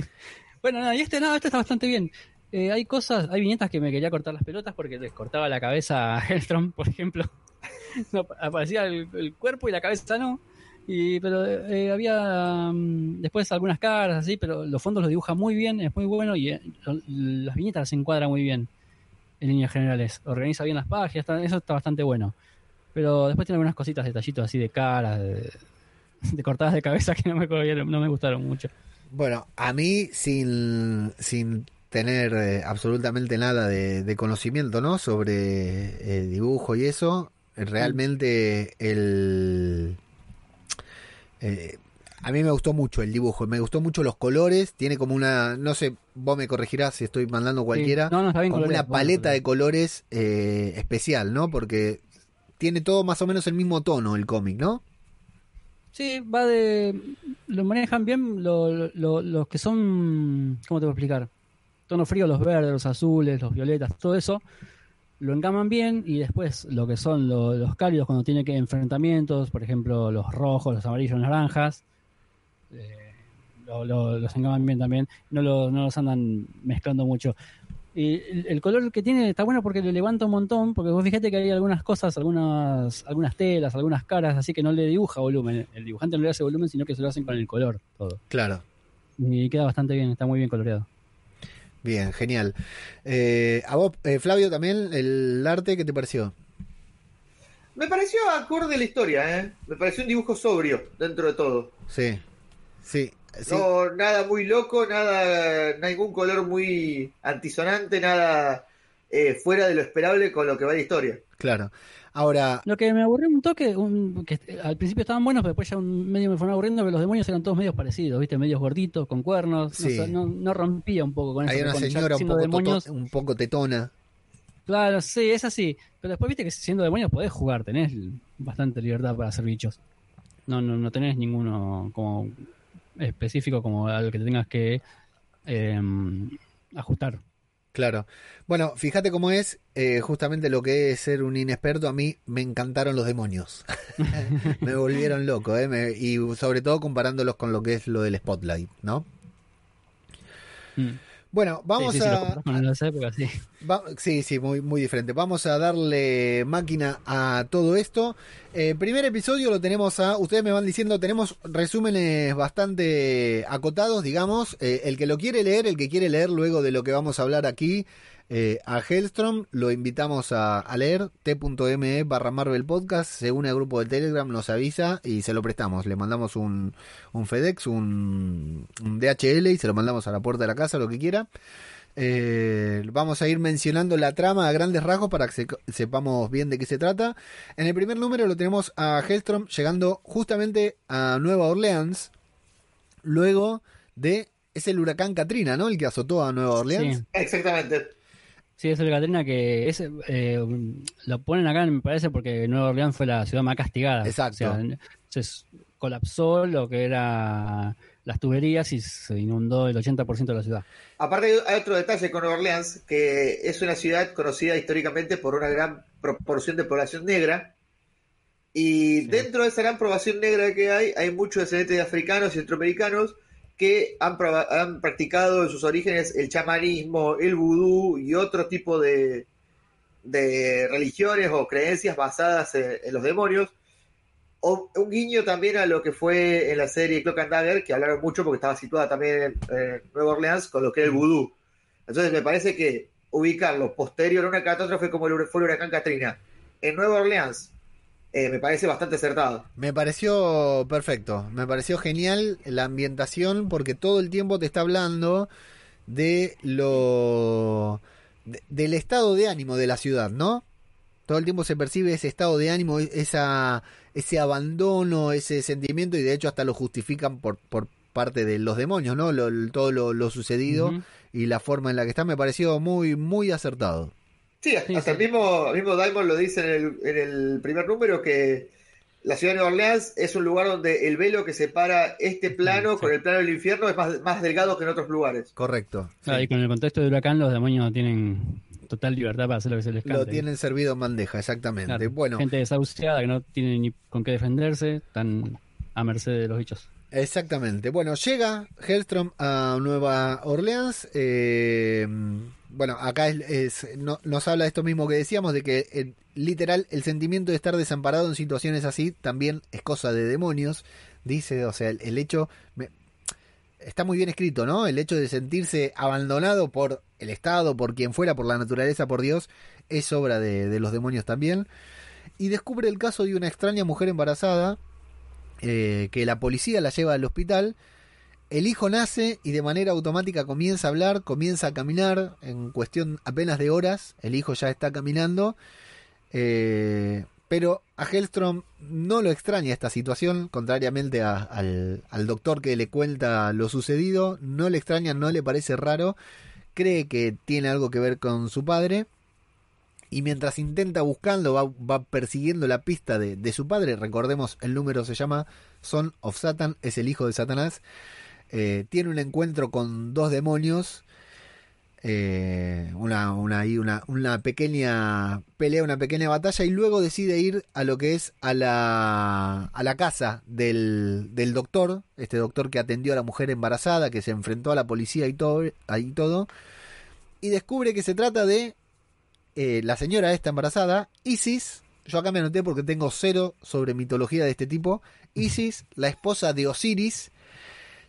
bueno, nada, y este no, este está bastante bien. Eh, hay cosas, hay viñetas que me quería cortar las pelotas porque les cortaba la cabeza a Hellstrom, por ejemplo. No, aparecía el, el cuerpo y la cabeza no. Y, pero eh, había mm, después algunas caras así, pero los fondos los dibuja muy bien, es muy bueno y eh, las viñetas las encuadra muy bien en líneas generales. Organiza bien las páginas, está- eso está bastante bueno. Pero después tiene algunas cositas, detallitos así de caras, de, de cortadas de cabeza que no me, no me gustaron mucho. Bueno, a mí sin, sin tener eh, absolutamente nada de, de conocimiento, ¿no? Sobre eh, dibujo y eso, realmente el... eh, a mí me gustó mucho el dibujo, me gustó mucho los colores, tiene como una, no sé, vos me corregirás si estoy mandando cualquiera, Sí. No, no, está bien como una bueno, paleta de colores eh, especial, ¿no? Porque tiene todo más o menos el mismo tono el cómic, ¿no? Sí, va de. Lo manejan bien lo- lo- los que son. ¿Cómo te a explicar? Tono frío, los verdes, los azules, los violetas, todo eso. Lo encaman bien y después lo que son lo- los cálidos cuando tiene que enfrentamientos, por ejemplo, los rojos, los amarillos, los naranjas. eh, lo- lo- los encaman bien también. No, lo- no los andan mezclando mucho. Y el, el color que tiene está bueno porque le levanta un montón, porque vos fíjate que hay algunas cosas, algunas, algunas telas, algunas caras, así que no le dibuja volumen. El dibujante no le hace volumen, sino que se lo hacen con el color, todo. Claro. Y queda bastante bien, está muy bien coloreado. Bien, genial. Eh, a vos, eh, Flavio, también el arte, ¿qué te pareció? Me pareció acorde a la historia, ¿eh? Me pareció un dibujo sobrio dentro de todo. Sí, sí, sí. No, nada muy loco, nada, ningún color muy antisonante, nada eh, fuera de lo esperable con lo que va la historia. Claro. Ahora, Lo que me aburrió un toque, un- que al principio estaban buenos, pero después ya un medio me fueron aburriendo, pero los demonios eran todos medios parecidos, ¿viste? Medios gorditos, con cuernos. no Sí. sé, No, no rompía un poco con eso. hay que una señora un poco, demonios, un poco tetona. Claro, sí, es así. Pero después viste que siendo demonios podés jugar, tenés bastante libertad para hacer bichos. No, no, no tenés ninguno como específico como al que te tengas que eh, ajustar. Claro. Bueno, fíjate cómo es eh, justamente lo que es ser un inexperto. A mí me encantaron los demonios. me volvieron loco, ¿eh? Me- y sobre todo comparándolos con lo que es lo del Spotlight, ¿no? Mm. Bueno, vamos Sí, sí, sí, lo a, con sí. Va- sí, sí, muy, muy diferente. Vamos a darle máquina a todo esto. Eh, primer episodio lo tenemos a, ustedes me van diciendo, tenemos resúmenes bastante acotados, digamos. Eh, el que lo quiere leer, el que quiere leer luego de lo que vamos a hablar aquí, eh, a Hellstrom, lo invitamos a, a leer, t.me barra Marvel Podcast, se une al grupo de Telegram, nos avisa y se lo prestamos. Le mandamos un, un FedEx, un, un DHL y se lo mandamos a la puerta de la casa, lo que quiera. Eh, vamos a ir mencionando la trama a grandes rasgos para que se- sepamos bien de qué se trata. En el primer número lo tenemos a Hellstrom llegando justamente a Nueva Orleans, luego de... Es el huracán Katrina, ¿no? El que azotó a Nueva Orleans. Sí. Exactamente. Sí, es el Catrina que es, eh, lo ponen acá, me parece, porque Nueva Orleans fue la ciudad más castigada. Exacto. O sea, se colapsó lo que era las tuberías y se inundó el 80% de la ciudad. Aparte hay- otro detalle con Nueva Orleans, que es una ciudad conocida históricamente por una gran proporción de población negra. Y Sí. dentro de esa gran población negra que hay, hay muchos descendientes de africanos y centroamericanos que han, han practicado en sus orígenes el chamanismo, el vudú y otro tipo de, de religiones o creencias basadas en, en los demonios. O un guiño también a lo que fue en la serie Clock and Dagger, que hablaron mucho porque estaba situada también en, en Nueva Orleans con lo que era el vudú. Entonces me parece que ubicarlo posterior a una catástrofe como el, fue el huracán Katrina en Nueva Orleans eh, me parece bastante acertado. Me pareció perfecto, me pareció genial la ambientación porque todo el tiempo te está hablando de lo de- del estado de ánimo de la ciudad, ¿no? Todo el tiempo se percibe ese estado de ánimo, esa ese abandono, ese sentimiento y de hecho hasta lo justifican por por parte de los demonios, ¿no? Lo- todo lo, lo sucedido y la forma en la que está me pareció muy muy acertado. Sí, hasta sí. el mismo, el mismo Diamond lo dice en el, en el primer número que la ciudad de Nueva Orleans es un lugar donde el velo que separa este plano Sí. con el plano del infierno es más, más delgado que en otros lugares. Correcto. Ah, y con el contexto de huracán, los demonios tienen total libertad para hacer lo que se les cante. Lo tienen servido en bandeja, exactamente. Claro. Bueno, Gente desahuciada que no tiene ni con qué defenderse, están a merced de los bichos. Exactamente. Bueno, llega Hellstrom a Nueva Orleans. eh, bueno, acá es, es- no- nos habla de esto mismo que decíamos, de que eh, literal el sentimiento de estar desamparado en situaciones así también es cosa de demonios. Dice, o sea, el, el hecho... me- está muy bien escrito, ¿no? El hecho de sentirse abandonado por el Estado, por quien fuera, por la naturaleza, por Dios, es obra de, los demonios también. Y descubre el caso de una extraña mujer embarazada eh, que la policía la lleva al hospital. El hijo nace y de manera automática comienza a hablar, comienza a caminar. En cuestión apenas de horas, el hijo ya está caminando. Eh, pero a Hellstrom no lo extraña esta situación, contrariamente al, al doctor que le cuenta lo sucedido. No le extraña, no le parece raro. Cree que tiene algo que ver con su padre. Y mientras intenta buscando, va, va persiguiendo la pista de, de su padre. Recordemos, el número se llama Son of Satan, es el hijo de Satanás. Eh, tiene un encuentro con dos demonios. Eh, una, una, ahí una, una pequeña pelea, una pequeña batalla. Y luego decide ir a lo que es a la, a la casa del, del doctor. Este doctor que atendió a la mujer embarazada, que se enfrentó a la policía y todo. Ahí todo y descubre que se trata de eh, la señora esta embarazada, Isis. Yo acá me anoté porque tengo cero sobre mitología de este tipo. Isis, la esposa de Osiris,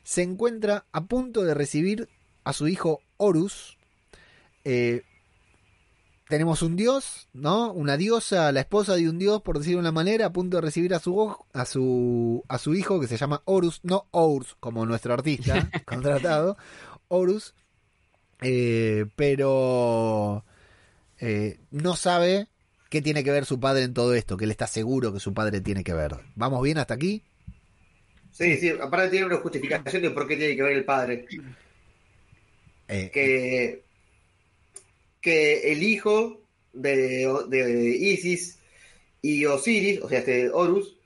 se encuentra a punto de recibir a su hijo Horus. Eh, tenemos un dios, ¿no? Una diosa, la esposa de un dios, por decirlo de una manera, a punto de recibir a su, a su, a su hijo que se llama Horus, no Urs, como nuestro artista contratado, Horus, eh, pero eh, no sabe qué tiene que ver su padre en todo esto, que él está seguro que su padre tiene que ver. ¿Vamos bien hasta aquí? Sí, sí, aparte tiene una justificación de por qué tiene que ver el padre. Eh, Que, que el hijo de, de Isis y Osiris, o sea, este Horus,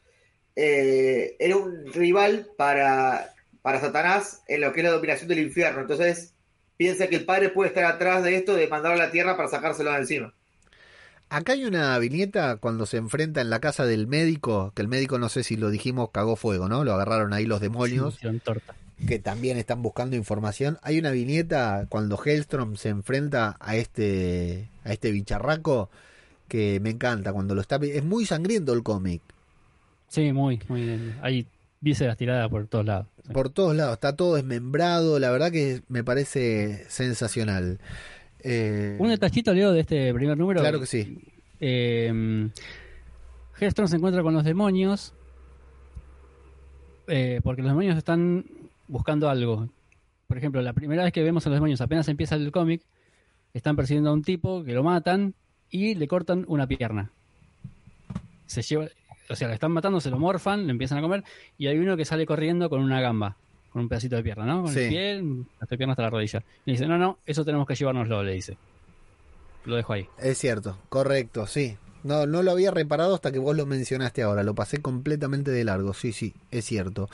eh, era un rival para, para Satanás en lo que es la dominación del infierno. Entonces, piensa que el padre puede estar atrás de esto, de mandarlo a la tierra para sacárselo de encima. Acá hay una viñeta cuando se enfrenta en la casa del médico, que el médico no sé si lo dijimos, cagó fuego, ¿no? Lo agarraron ahí los demonios. Hicieron torta. Que también están buscando información. Hay una viñeta cuando Hellstrom se enfrenta a este a este bicharraco que me encanta cuando lo está es muy sangriento el cómic. Sí, muy, muy bien. Hay vísceras tiradas por todos lados. Sí. Por todos lados, está todo desmembrado, la verdad que me parece sensacional. Eh, Un detallito, Leo, de este primer número. claro que sí. Eh, Hellstrom se encuentra con los demonios eh, porque los demonios están buscando algo. Por ejemplo, la primera vez que vemos a los demonios, apenas empieza el cómic, están persiguiendo a un tipo que lo matan y le cortan una pierna. Se lleva, o sea, le están matando, se lo morfan, le empiezan a comer y hay uno que sale corriendo con una gamba, con un pedacito de pierna, ¿no? Con Sí. el pie, hasta pierna hasta la rodilla. Le dice, no, no, eso tenemos que llevárnoslo, le dice. Lo dejo ahí. Es cierto, correcto, sí. No, no lo había reparado hasta que vos lo mencionaste ahora. Lo pasé completamente de largo. Sí, sí, es cierto.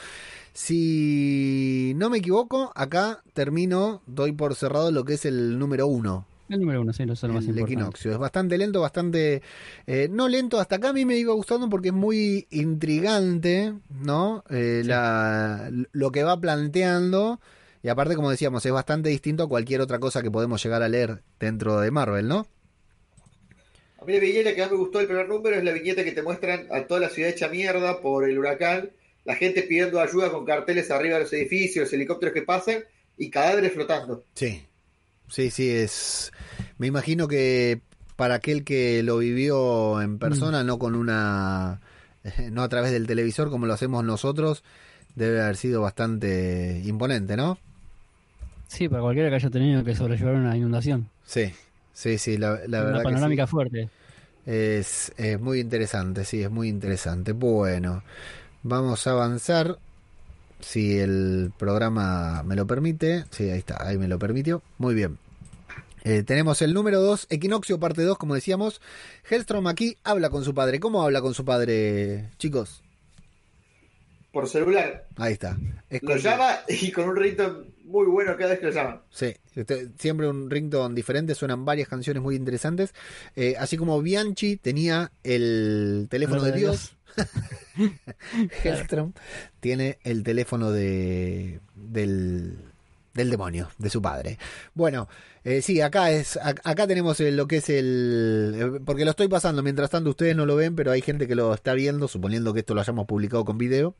Si no me equivoco, acá termino, doy por cerrado lo que es el número uno. El número uno, sí, lo es lo más el importante. equinoccio. Es bastante lento, bastante... eh, no lento, hasta acá a mí me iba gustando porque es muy intrigante, ¿no? Eh, Sí. la, lo que va planteando. Y aparte, como decíamos, es bastante distinto a cualquier otra cosa que podemos llegar a leer dentro de Marvel, ¿no? A mí la viñeta que más me gustó del primer número es la viñeta que te muestran a toda la ciudad hecha mierda por el huracán, la gente pidiendo ayuda con carteles arriba de los edificios, helicópteros que pasan y cadáveres flotando. Sí, sí, sí, es... Me imagino que para aquel que lo vivió en persona, no con una... no a través del televisor como lo hacemos nosotros, debe haber sido bastante imponente, ¿no? Sí, para cualquiera que haya tenido que sobrellevar una inundación. Sí, sí, sí, la, la una verdad que panorámica sí. fuerte. Es, es muy interesante, sí, es muy interesante. Bueno, vamos a avanzar. Si el programa me lo permite. Sí, ahí está, ahí me lo permitió. Muy bien. Eh, tenemos el número 2, Equinoccio, parte 2, como decíamos. Hellstrom aquí habla con su padre. ¿Cómo habla con su padre, chicos? Por celular. Ahí está. Es Lo llama y con un ritmo muy bueno cada vez que lo llama. Sí, este- siempre un ringtone diferente, suenan varias canciones muy interesantes. Eh, así como Bianchi tenía el teléfono de de Dios, Hellstrom tiene el teléfono de del, del demonio, de su padre. Bueno, eh, sí, acá es ac- acá tenemos lo que es el eh, porque lo estoy pasando, mientras tanto ustedes no lo ven, pero hay gente que lo está viendo, suponiendo que esto lo hayamos publicado con video.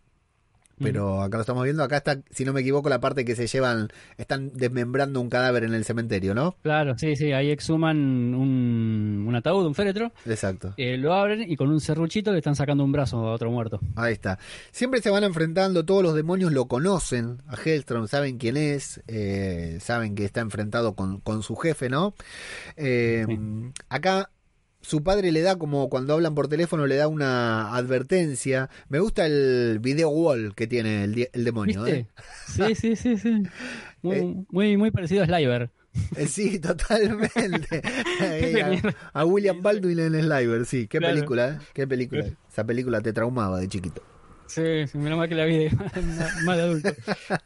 Pero acá lo estamos viendo, acá está, si no me equivoco, la parte que se llevan, están desmembrando un cadáver en el cementerio, ¿no? Claro, sí, sí, ahí exhuman un, un ataúd, un féretro, Exacto. eh, lo abren y con un serruchito le están sacando un brazo a otro muerto. Ahí está. Siempre se van enfrentando, todos los demonios lo conocen a Hellstrom, saben quién es, eh, saben que está enfrentado con, con su jefe, ¿no? Eh, Acá su padre le da como cuando hablan por teléfono, le da una advertencia. Me gusta el video wall que tiene el, demonio. ¿eh? Sí, sí, sí, sí. Muy, muy, muy parecido a Sliver. Eh, Sí, totalmente. Eh, a, a William Baldwin en Sliver, sí. Qué Claro. película, ¿eh? Qué película. Esa película te traumaba de chiquito. Sí, menos mal que la vi más, de adulto.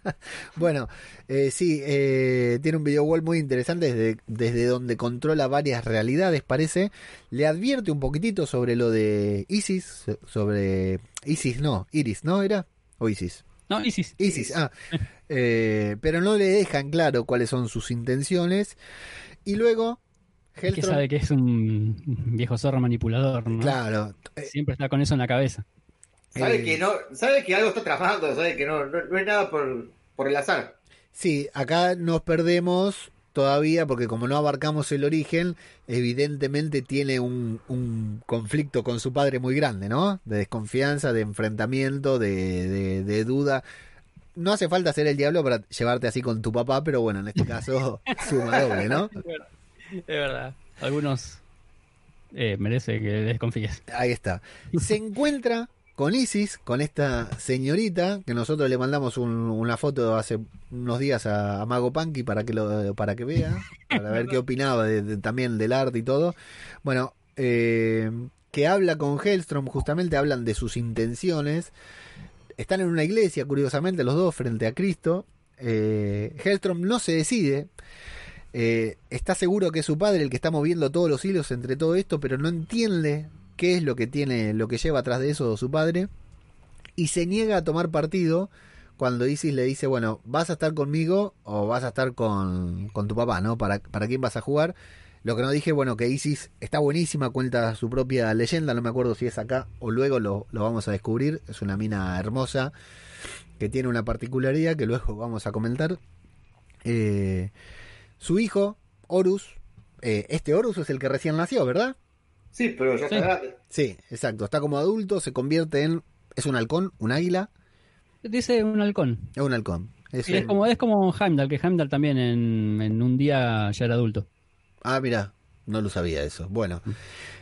Bueno, eh, sí, eh, tiene un video wall muy interesante desde, desde donde controla varias realidades, parece. Le advierte un poquitito sobre lo de Isis, sobre... Isis no, Iris, ¿no? ¿Era? ¿O Isis? No, Isis. Isis, ah. Eh, pero no le dejan claro cuáles son sus intenciones. Y luego... Que Hellstrom- sabe que es un viejo zorro manipulador, ¿no? Claro. Siempre está con eso en la cabeza. Sabe Eh, que no, sabe que algo está trabajando, sabe que no, no, no es nada por, por el azar. Sí, acá nos perdemos todavía porque como no abarcamos el origen, evidentemente tiene un, un conflicto con su padre muy grande, ¿no? De desconfianza, de enfrentamiento, de, de- de duda. No hace falta ser el diablo para llevarte así con tu papá, pero bueno, en este caso suma doble, ¿no? Es verdad. Algunos eh, merece que desconfíes. Ahí está. Se encuentra con Isis, con esta señorita, que nosotros le mandamos un- una foto hace unos días a, a Mago Punky para que lo, para que vea, para ver qué opinaba de- de- también del arte y todo. Bueno, eh, que habla con Hellstrom, justamente hablan de sus intenciones. Están en una iglesia, curiosamente, los dos frente a Cristo. Eh, Hellstrom no se decide. Eh, está seguro que es su padre el que está moviendo todos los hilos entre todo esto, pero no entiende qué es lo que tiene, lo que lleva atrás de eso su padre, y se niega a tomar partido cuando Isis le dice, bueno, vas a estar conmigo o vas a estar con, con tu papá, ¿no? ¿Para, ¿Para quién vas a jugar? Lo que no dije, bueno, que Isis está buenísima, cuenta su propia leyenda, no me acuerdo si es acá o luego lo, lo vamos a descubrir, es una mina hermosa que tiene una particularidad que luego vamos a comentar. Eh, su hijo, Horus, eh, este Horus es el que recién nació, ¿verdad? Sí, pero ya está Sí. grande. Sí, exacto. Está como adulto, se convierte en. Es un halcón, un águila. Dice un halcón. Es un halcón. Es es un- como, es como Heimdall, que Heimdall también en, en un día ya era adulto. Ah, mira, no lo sabía eso. Bueno,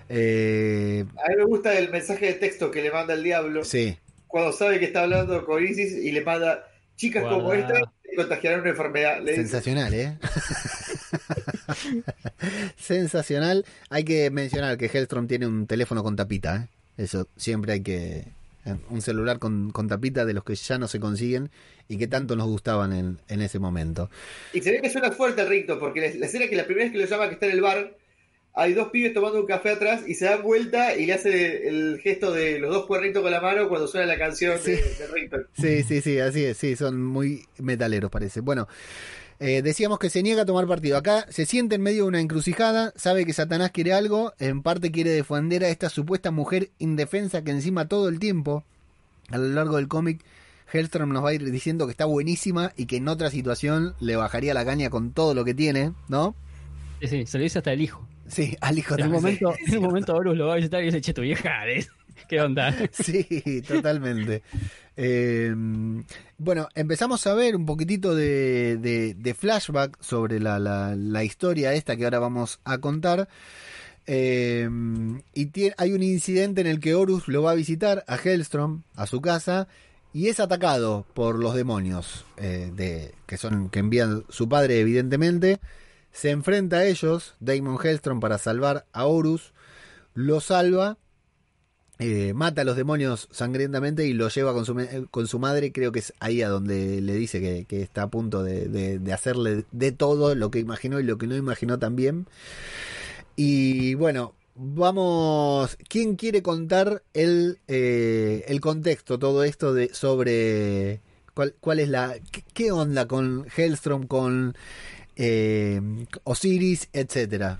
eh, A mí me gusta el mensaje de texto que le manda el diablo sí, cuando sabe que está hablando con Isis y le manda chicas como Guarda. esta que contagiarán una enfermedad. Sensacional, ¿eh? sensacional. Hay que mencionar que Hellstrom tiene un teléfono con tapita, ¿eh? Eso siempre hay que. Un celular con, con tapita de los que ya no se consiguen y que tanto nos gustaban en, en ese momento. Y se ve que suena fuerte el ricto, porque la, la escena que la primera vez que lo llama que está en el bar, hay dos pibes tomando un café atrás y se dan vuelta y le hace el gesto de los dos cuernitos con la mano cuando suena la canción de, Sí. de. Sí, sí, sí, así es, sí, son muy metaleros parece. Bueno, Eh, decíamos que se niega a tomar partido. Acá se siente en medio de una encrucijada, sabe que Satanás quiere algo, en parte quiere defender a esta supuesta mujer indefensa que encima todo el tiempo, a lo largo del cómic, Hellstrom nos va a ir diciendo que está buenísima y que en otra situación le bajaría la caña con todo lo que tiene, ¿no? Sí, sí, se lo dice hasta el hijo. Sí, al hijo En también. momento, en un momento Horus lo va a visitar y dice, che, tu vieja. ¿qué onda? Sí, totalmente. Eh, bueno, empezamos a ver un poquitito de, flashback sobre la, historia esta que ahora vamos a contar. Eh, y hay un incidente en el que Horus lo va a visitar a Hellstrom, a su casa, y es atacado por los demonios eh, que son que envían su padre, evidentemente. Se enfrenta a ellos, Damon Hellstrom, para salvar a Horus. Lo salva eh, mata a los demonios sangrientamente y lo lleva con su, con su madre. Creo que es ahí a donde le dice que, que está a punto de, de- de hacerle de todo lo que imaginó y lo que no imaginó también. Y bueno, vamos. ¿Quién quiere contar el, eh, el contexto, todo esto de sobre cuál, cuál es la. qué, qué onda con Hellstrom, con eh, Osiris, etcétera?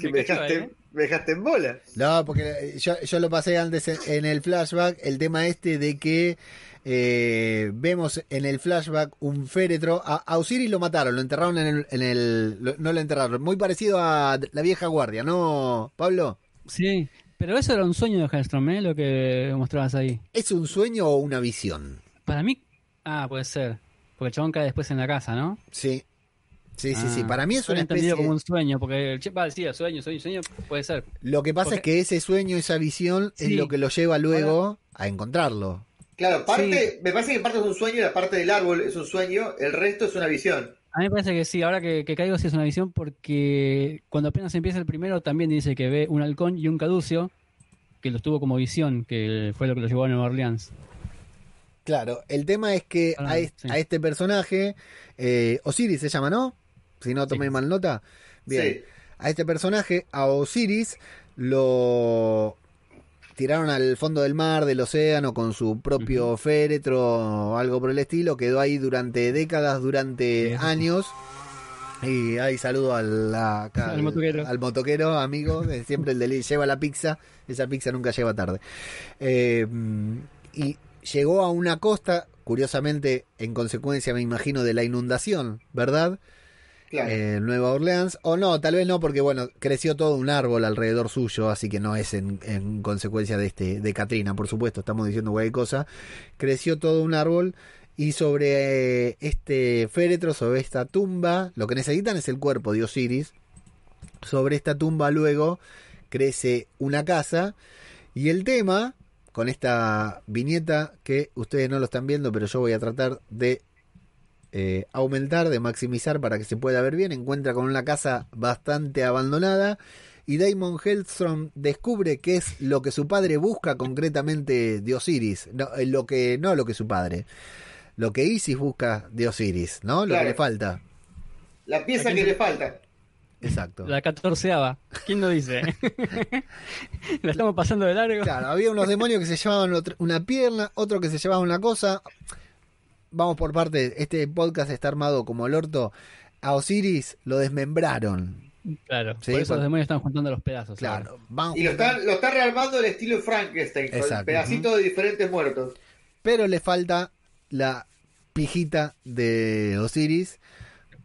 Que Me dejaste, ¿eh? Me dejaste en bola. No, porque eh, yo, yo lo pasé antes en, en el flashback, el tema este de que eh, vemos en el flashback un féretro. A, a Osiris lo mataron, lo enterraron en el, en el- lo- No lo enterraron, muy parecido a la vieja guardia, ¿no, Pablo? Sí, pero eso era un sueño de Hellstrom, ¿eh? Lo que mostrabas ahí. ¿Es un sueño o una visión? Para mí, ah, puede ser. Porque el chabón cae después en la casa, ¿no? Sí. Sí, sí, sí. Ah, Para mí es una especie. como un sueño, porque el chip va decía sueño, sueño, sueño, puede ser. Lo que pasa porque- es que ese sueño, esa visión, es lo que lo lleva luego a encontrarlo. Claro, parte, me parece que parte es un sueño, la parte del árbol es un sueño, el resto es una visión. A mí me parece que sí, ahora que, que caigo sí es una visión porque cuando apenas empieza el primero también dice que ve un halcón y un caducio, que lo tuvo como visión, que fue lo que lo llevó a Nueva Orleans. Claro, el tema es que Ah, a, es- sí. a este personaje, eh, Osiris se llama, ¿no? Si no tomé Sí. mal nota. Bien. Sí. A este personaje, a Osiris, lo tiraron al fondo del mar, del océano, con su propio féretro o algo por el estilo. Quedó ahí durante décadas, durante años. Y ahí saludo al, acá, Al motoquero. al motoquero, amigo, siempre el de lleva la pizza. Esa pizza nunca lleva tarde. Eh, y llegó a una costa, curiosamente, en consecuencia, me imagino, de la inundación, ¿verdad? Eh, Nueva Orleans. O no, tal vez no, porque bueno, creció todo un árbol alrededor suyo, así que no es en, en consecuencia de este, de Katrina, por supuesto, estamos diciendo cualquier cosa. Creció todo un árbol y sobre eh, este féretro, sobre esta tumba, lo que necesitan es el cuerpo de Osiris. Sobre esta tumba luego crece una casa y el tema con esta viñeta que ustedes no lo están viendo, pero yo voy a tratar de eh, aumentar, de maximizar para que se pueda ver bien. Encuentra con una casa bastante abandonada y Damon Hellstrom descubre qué es lo que su padre busca concretamente de Osiris. No, eh, lo que, no lo que su padre. Lo que Isis busca de Osiris, ¿no? Lo Claro. que le falta. La pieza que se- le falta. Exacto. La catorceava, ¿quién lo dice? La estamos pasando de largo. Claro, había unos demonios que se llevaban otra- una pierna, otro que se llevaba una cosa. Vamos por parte, este podcast está armado como el orto. A Osiris lo desmembraron. Claro, Sí, por eso por- los demonios están juntando los pedazos. Claro, vamos Y lo está, lo está rearmando el estilo Frankenstein, con Exacto. pedacitos de diferentes muertos. pero le falta la pijita de Osiris.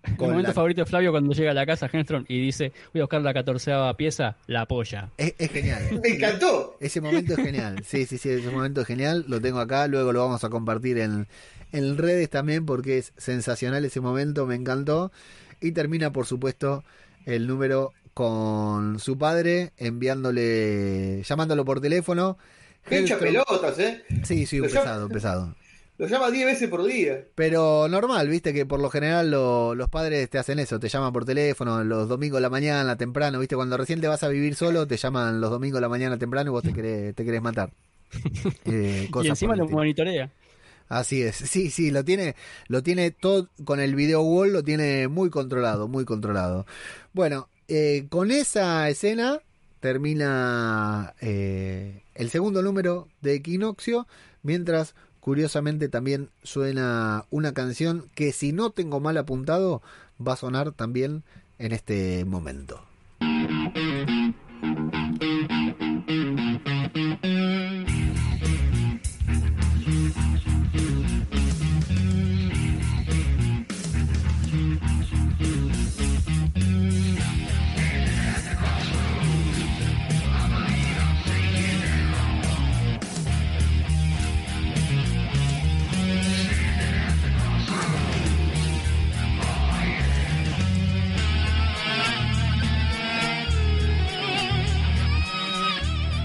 El con momento la- favorito de Flavio cuando llega a la casa Henstrom y dice, voy a buscar la catorceava pieza, la polla. Es, es genial. Me encantó. Ese momento es genial. Sí, sí, sí, ese momento es genial. Lo tengo acá, luego lo vamos a compartir en, en redes también porque es sensacional ese momento, me encantó. Y termina, por supuesto, el número con su padre enviándole, llamándolo por teléfono. Pincha pelotas, ¿eh? Sí, sí, pesado, pesado. Lo llama 10 veces por día. Pero normal, viste que por lo general lo- los padres te hacen eso, te llaman por teléfono los domingos de la mañana, temprano, viste, cuando recién te vas a vivir solo, te llaman los domingos de la mañana temprano y vos te querés, te querés matar. Eh, Y encima lo monitorea. Así es, sí, sí, lo tiene, lo tiene todo con el video wall, lo tiene muy controlado, muy controlado. Bueno, eh, con esa escena termina eh, el segundo número de Equinoccio, mientras curiosamente también suena una canción que si no tengo mal apuntado va a sonar también en este momento.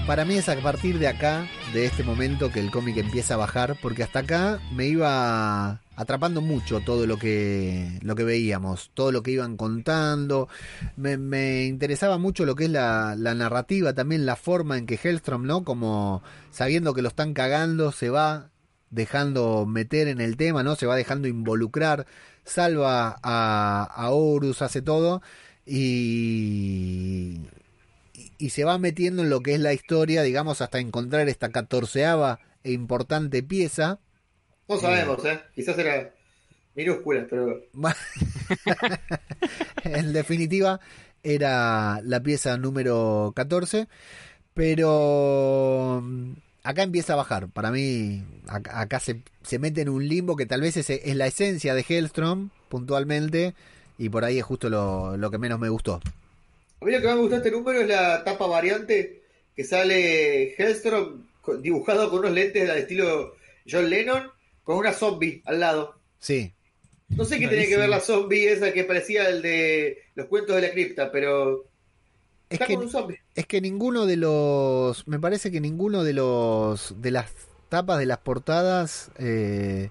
Para mí es a partir de acá, de este momento, que el cómic empieza a bajar, porque hasta acá me iba atrapando mucho todo lo que, lo que veíamos, todo lo que iban contando. Me, interesaba mucho lo que es la, la narrativa, también la forma en que Hellstrom, ¿no? Como sabiendo que lo están cagando, se va dejando meter en el tema, ¿no? Se va dejando involucrar, salva a, a Horus, hace todo. Y y se va metiendo en lo que es la historia, digamos, hasta encontrar esta catorceava e importante pieza. No sabemos, ¿eh? Quizás era minúscula, pero. en definitiva, era la pieza número 14. Pero mm, acá empieza a bajar. Para mí, acá, acá se, se, mete en un limbo que tal vez es, es, la esencia de Hellstrom, puntualmente. Y por ahí es justo lo, lo que menos me gustó. A mí lo que más me gustó este número es la tapa variante que sale Hellstrom dibujado con unos lentes del estilo John Lennon con una zombie al lado. Sí. No sé qué tenía que ver la zombie esa que parecía el de los cuentos de la cripta, pero es que, es que ninguno de los, me parece que ninguno de los de las tapas de las portadas eh,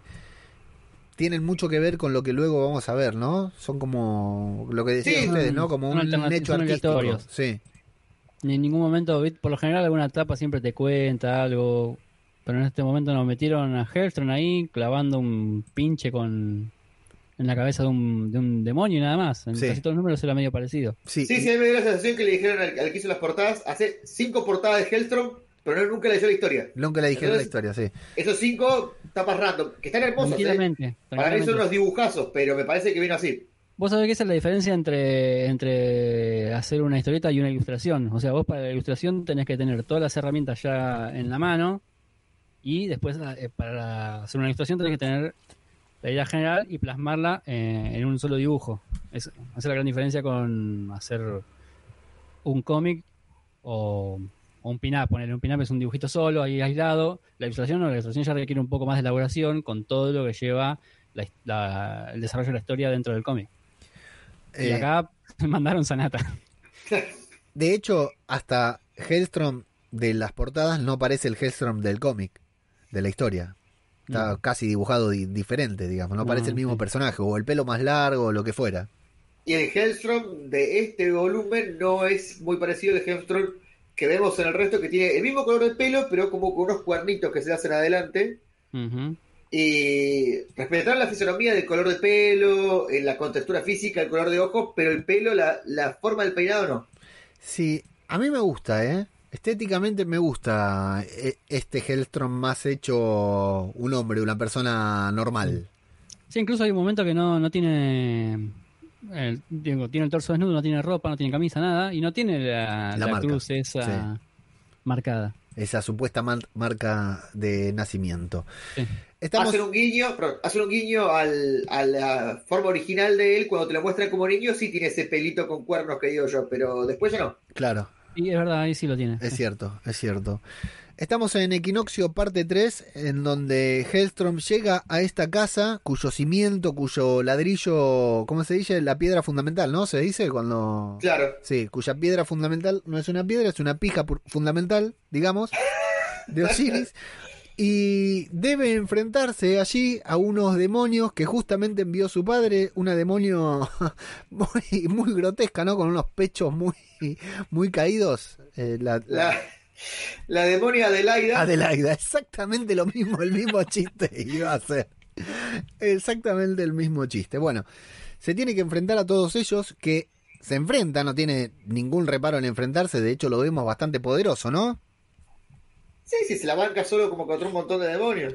tienen mucho que ver con lo que luego vamos a ver, ¿no? Son como lo que decían Sí, ustedes, ¿no? Como un hecho son artístico. Sí. Ni en ningún momento, por lo general alguna etapa siempre te cuenta algo, pero en este momento nos metieron a Hellstrom ahí clavando un pinche con en la cabeza de un, de un demonio y nada más. En Sí. casi todos los números era medio parecido. Sí, Sí, sí, a mí me dio la sensación que le dijeron al, al que hizo las portadas, hace cinco portadas de Hellstrom, pero no, nunca leyó la historia. Nunca le dijeron la historia, sí. Esos cinco tapas random, que están hermosos, ¿eh? Tranquilamente. Para mí son unos dibujazos, pero me parece que vino así. Vos sabés que esa es la diferencia entre, entre hacer una historieta y una ilustración. O sea, vos para la ilustración tenés que tener todas las herramientas ya en la mano y después eh, para hacer una ilustración tenés que tener la idea general y plasmarla eh, en un solo dibujo. Es, esa es la gran diferencia con hacer un cómic o, o un pin-up. Ponerle un pin-up es un dibujito solo, ahí aislado. La ilustración no, la ilustración ya requiere un poco más de elaboración con todo lo que lleva la- la- el desarrollo de la historia dentro del cómic. Y Eh, acá mandaron Sanata. De hecho, hasta Hellstrom de las portadas no parece el Hellstrom del cómic, de la historia. Está No. casi dibujado di- diferente, digamos. No No, parece el mismo sí. personaje, o el pelo más largo, o lo que fuera. Y el Hellstrom de este volumen no es muy parecido al Hellstrom que vemos en el resto, que tiene el mismo color de pelo, pero como con unos cuernitos que se hacen adelante. Y respetar la fisonomía del color de pelo, eh, la contextura física, el color de ojos, pero el pelo, la, la forma del peinado no. Sí, a mí me gusta, ¿eh? Estéticamente me gusta eh, este Hellstrom más hecho un hombre, una persona normal. Sí, incluso hay un momento que no, no tiene. El- digo, tiene el torso desnudo, no tiene ropa, no tiene camisa, nada, y no tiene la, La la cruz esa marcada. Esa supuesta man- marca de nacimiento. Sí. Estamos... Hacen un guiño, perdón, hacen un guiño al, a la forma original de él, cuando te lo muestran como niño, sí tiene ese pelito con cuernos que digo yo, pero después ya no. Claro, Y es verdad, ahí sí lo tiene. es Sí. cierto, es cierto. Estamos en Equinoccio parte 3, en donde Hellstrom llega a esta casa cuyo cimiento, cuyo ladrillo, ¿cómo se dice? La piedra fundamental, ¿no? Se dice cuando... Claro. Sí, cuya piedra fundamental no es una piedra, es una pija fundamental, digamos, de Osiris. Y debe enfrentarse allí a unos demonios que justamente envió su padre, una demonio muy, muy grotesca, ¿no? Con unos pechos muy, muy caídos. Eh, la, la- La, demonia Adelaida. Adelaida, exactamente lo mismo, el mismo chiste iba a ser. Exactamente el mismo chiste. Bueno, se tiene que enfrentar a todos ellos que se enfrentan, no tiene ningún reparo en enfrentarse, de hecho lo vemos bastante poderoso, ¿no? Sí, sí, se la banca solo como contra un montón de demonios.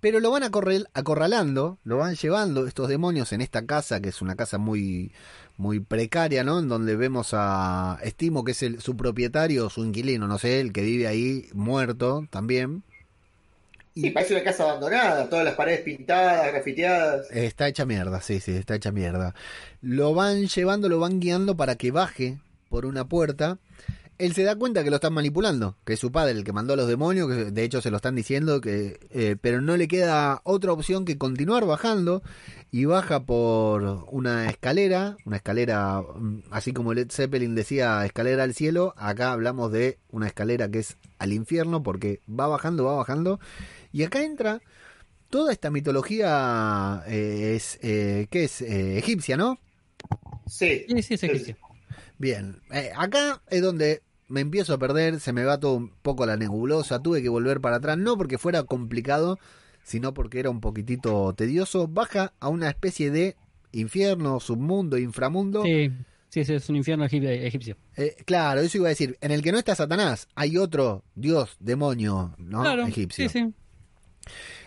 Pero lo van acorrel- acorralando, lo van llevando estos demonios en esta casa, que es una casa muy, muy precaria, ¿no? En donde vemos a Estimo, que es el, su propietario, su inquilino, no sé, el que vive ahí muerto también. Sí, parece una casa abandonada, todas las paredes pintadas, grafiteadas. Está hecha mierda, sí, sí, está hecha mierda. Lo van llevando, lo van guiando para que baje por una puerta. Él se da cuenta que lo están manipulando, que es su padre el que mandó a los demonios, que de hecho se lo están diciendo, que, eh, pero no le queda otra opción que continuar bajando y baja por una escalera, una escalera, mm, así como Led Zeppelin decía escalera al cielo, acá hablamos de una escalera que es al infierno porque va bajando, va bajando y acá entra toda esta mitología eh, es eh, ¿qué es? Eh, egipcia, ¿no? Sí. Sí, sí, es egipcio. Bien, eh, acá es donde me empiezo a perder, se me va todo un poco la nebulosa, tuve que volver para atrás, no porque fuera complicado, sino porque era un poquitito tedioso. Baja a una especie de infierno, submundo, inframundo. Sí, sí, es un infierno egip- egipcio. Eh, claro, eso iba a decir, en el que no está Satanás, hay otro dios, demonio, ¿no? Claro, Egipcio. sí, sí.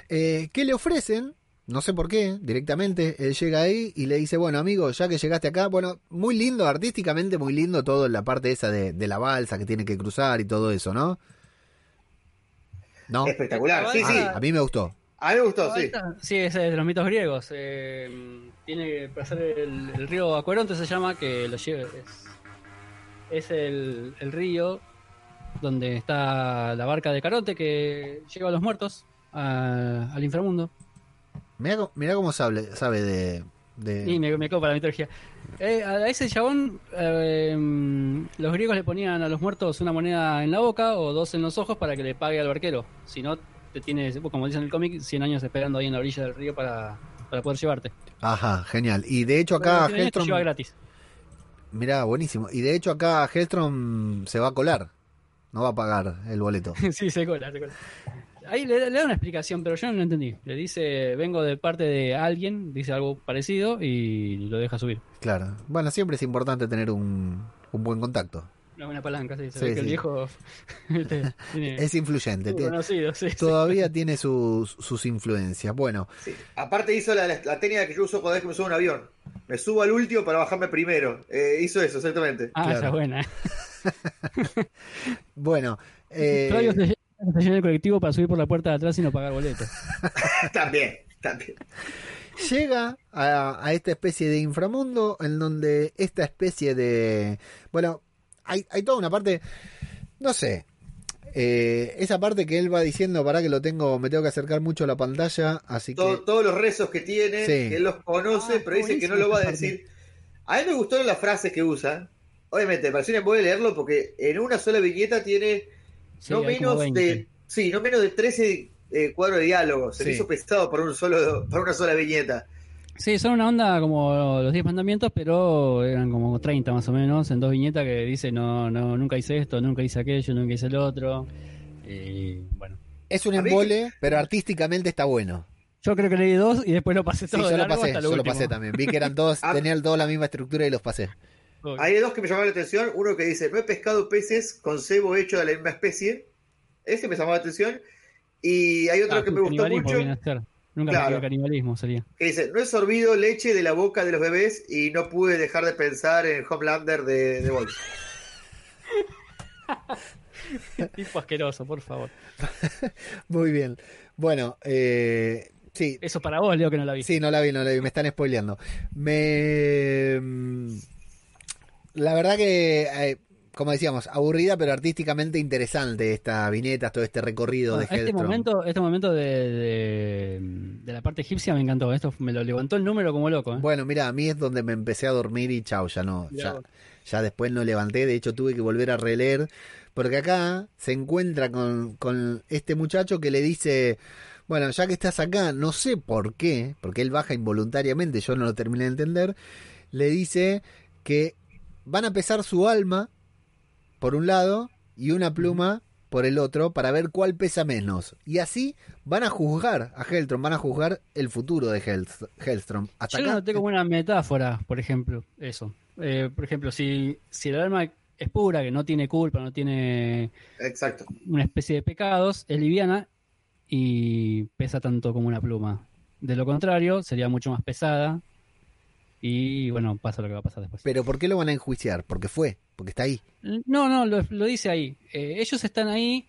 Eh, ¿Qué le ofrecen? No sé por qué, directamente. Él llega ahí y le dice, bueno, amigo, ya que llegaste acá, bueno, muy lindo, artísticamente muy lindo todo en la parte esa de, de la balsa que tiene que cruzar y todo eso, ¿no? ¿No? Espectacular, sí, sí. Ah, a mí me gustó. A mí me gustó, sí. Sí, ese es de los mitos griegos. Eh, tiene que pasar el, el río Acueronte, se llama, que lo lleva. Es, es el, el río donde está la barca de Caronte que lleva a los muertos a- al inframundo. Mirá, mirá cómo sabe, sabe de... de- Y me, me copa la mitología. Eh, a ese chabón, eh, los griegos le ponían a los muertos una moneda en la boca o dos en los ojos para que le pague al barquero. Si no, te tienes, como dice en el cómic, 100 años esperando ahí en la orilla del río para, para poder llevarte. Ajá, genial. Y de hecho acá Bueno, 100 años te Hellstrom... lleva gratis. Mirá, buenísimo. Y de hecho acá Hellstrom se va a colar. No va a pagar el boleto. sí, se cola, se cola. Ahí le, le da una explicación, pero yo no lo entendí. Le dice, vengo de parte de alguien, dice algo parecido y lo deja subir. Claro. Bueno, siempre es importante tener un, un buen contacto. Una buena palanca, sí. Se Sí, ve que el viejo este, tiene Es influyente. tiene- conocido, sí, sí. todavía tiene sus, sus influencias. Bueno, Sí. Aparte hizo la, la técnica que yo uso cada vez que me subo a un avión. Me subo al último para bajarme primero. Eh, hizo eso, exactamente. Ah, Claro. esa es buena. bueno. eh, Flavio el colectivo para subir por la puerta de atrás y no pagar boleto. también, también. llega a, a esta especie de inframundo en donde esta especie de... Bueno, hay, hay toda una parte... No sé. eh, esa parte que él va diciendo, para que lo tengo, me tengo que acercar mucho a la pantalla, así que... Todo- todos los rezos que tiene, Sí. que él los conoce, Ah, pero dice que no lo va a decir. A mí me gustaron las frases que usa. Obviamente, me pareció voy a leerlo porque en una sola viñeta tiene Sí, no menos 20. de sí, no menos de 13 eh, cuadros de diálogo. Se me Sí. hizo pesado para un solo para una sola viñeta. Sí, son una onda como los 10 mandamientos, pero eran como 30 más o menos, en dos viñetas que dice, no, no, nunca hice esto, nunca hice aquello, nunca hice el otro. Y bueno, Es un mí- embole, pero artísticamente está bueno. yo creo que leí dos y después lo pasé Sí, todo yo de lo largo pasé, hasta yo lo pasé también. Vi que eran todos, Ah. tenían todos la misma estructura y los pasé. Hay dos que me llamaron la atención. Uno que dice, no he pescado peces con cebo hecho de la misma especie. Ese me llamó la atención. Y hay otro Ah, que me gustó mucho. Nunca Claro. claro. canibalismo sería. Que dice, no he sorbido leche de la boca de los bebés y no pude dejar de pensar en Homelander de, de Bolt. tipo asqueroso, por favor. Muy bien. Bueno, eh, sí, Eso para vos, Leo, que no la vi. Sí, no la vi, no la vi, me están spoileando. Me. La verdad que, eh, como decíamos, aburrida, pero artísticamente interesante esta viñeta, todo este recorrido de este Hellstrom. momento, este momento de, de, de la parte egipcia me encantó. Esto me lo levantó el número como loco. ¿eh? Bueno, mira, a mí es donde me empecé a dormir y chau, ya no, ya, ya después no levanté, de hecho tuve que volver a releer, porque acá se encuentra con, con este muchacho que le dice, bueno, ya que estás acá, no sé por qué, porque él baja involuntariamente, yo no lo terminé de entender, le dice que van a pesar su alma por un lado y una pluma por el otro para ver cuál pesa menos. Y así van a juzgar a Hellstrom, van a juzgar el futuro de Hellst- Hellstrom. Hasta Yo acá, noté como una metáfora, por ejemplo, eso. Eh, por ejemplo, si, si el alma es pura, que no tiene culpa, no tiene Exacto. una especie de pecados, es liviana y pesa tanto como una pluma. De lo contrario, sería mucho más pesada y bueno, pasa lo que va a pasar después. Pero ¿por qué lo van a enjuiciar? Porque fue, porque está ahí. No, no, lo, lo dice ahí. Eh, ellos están ahí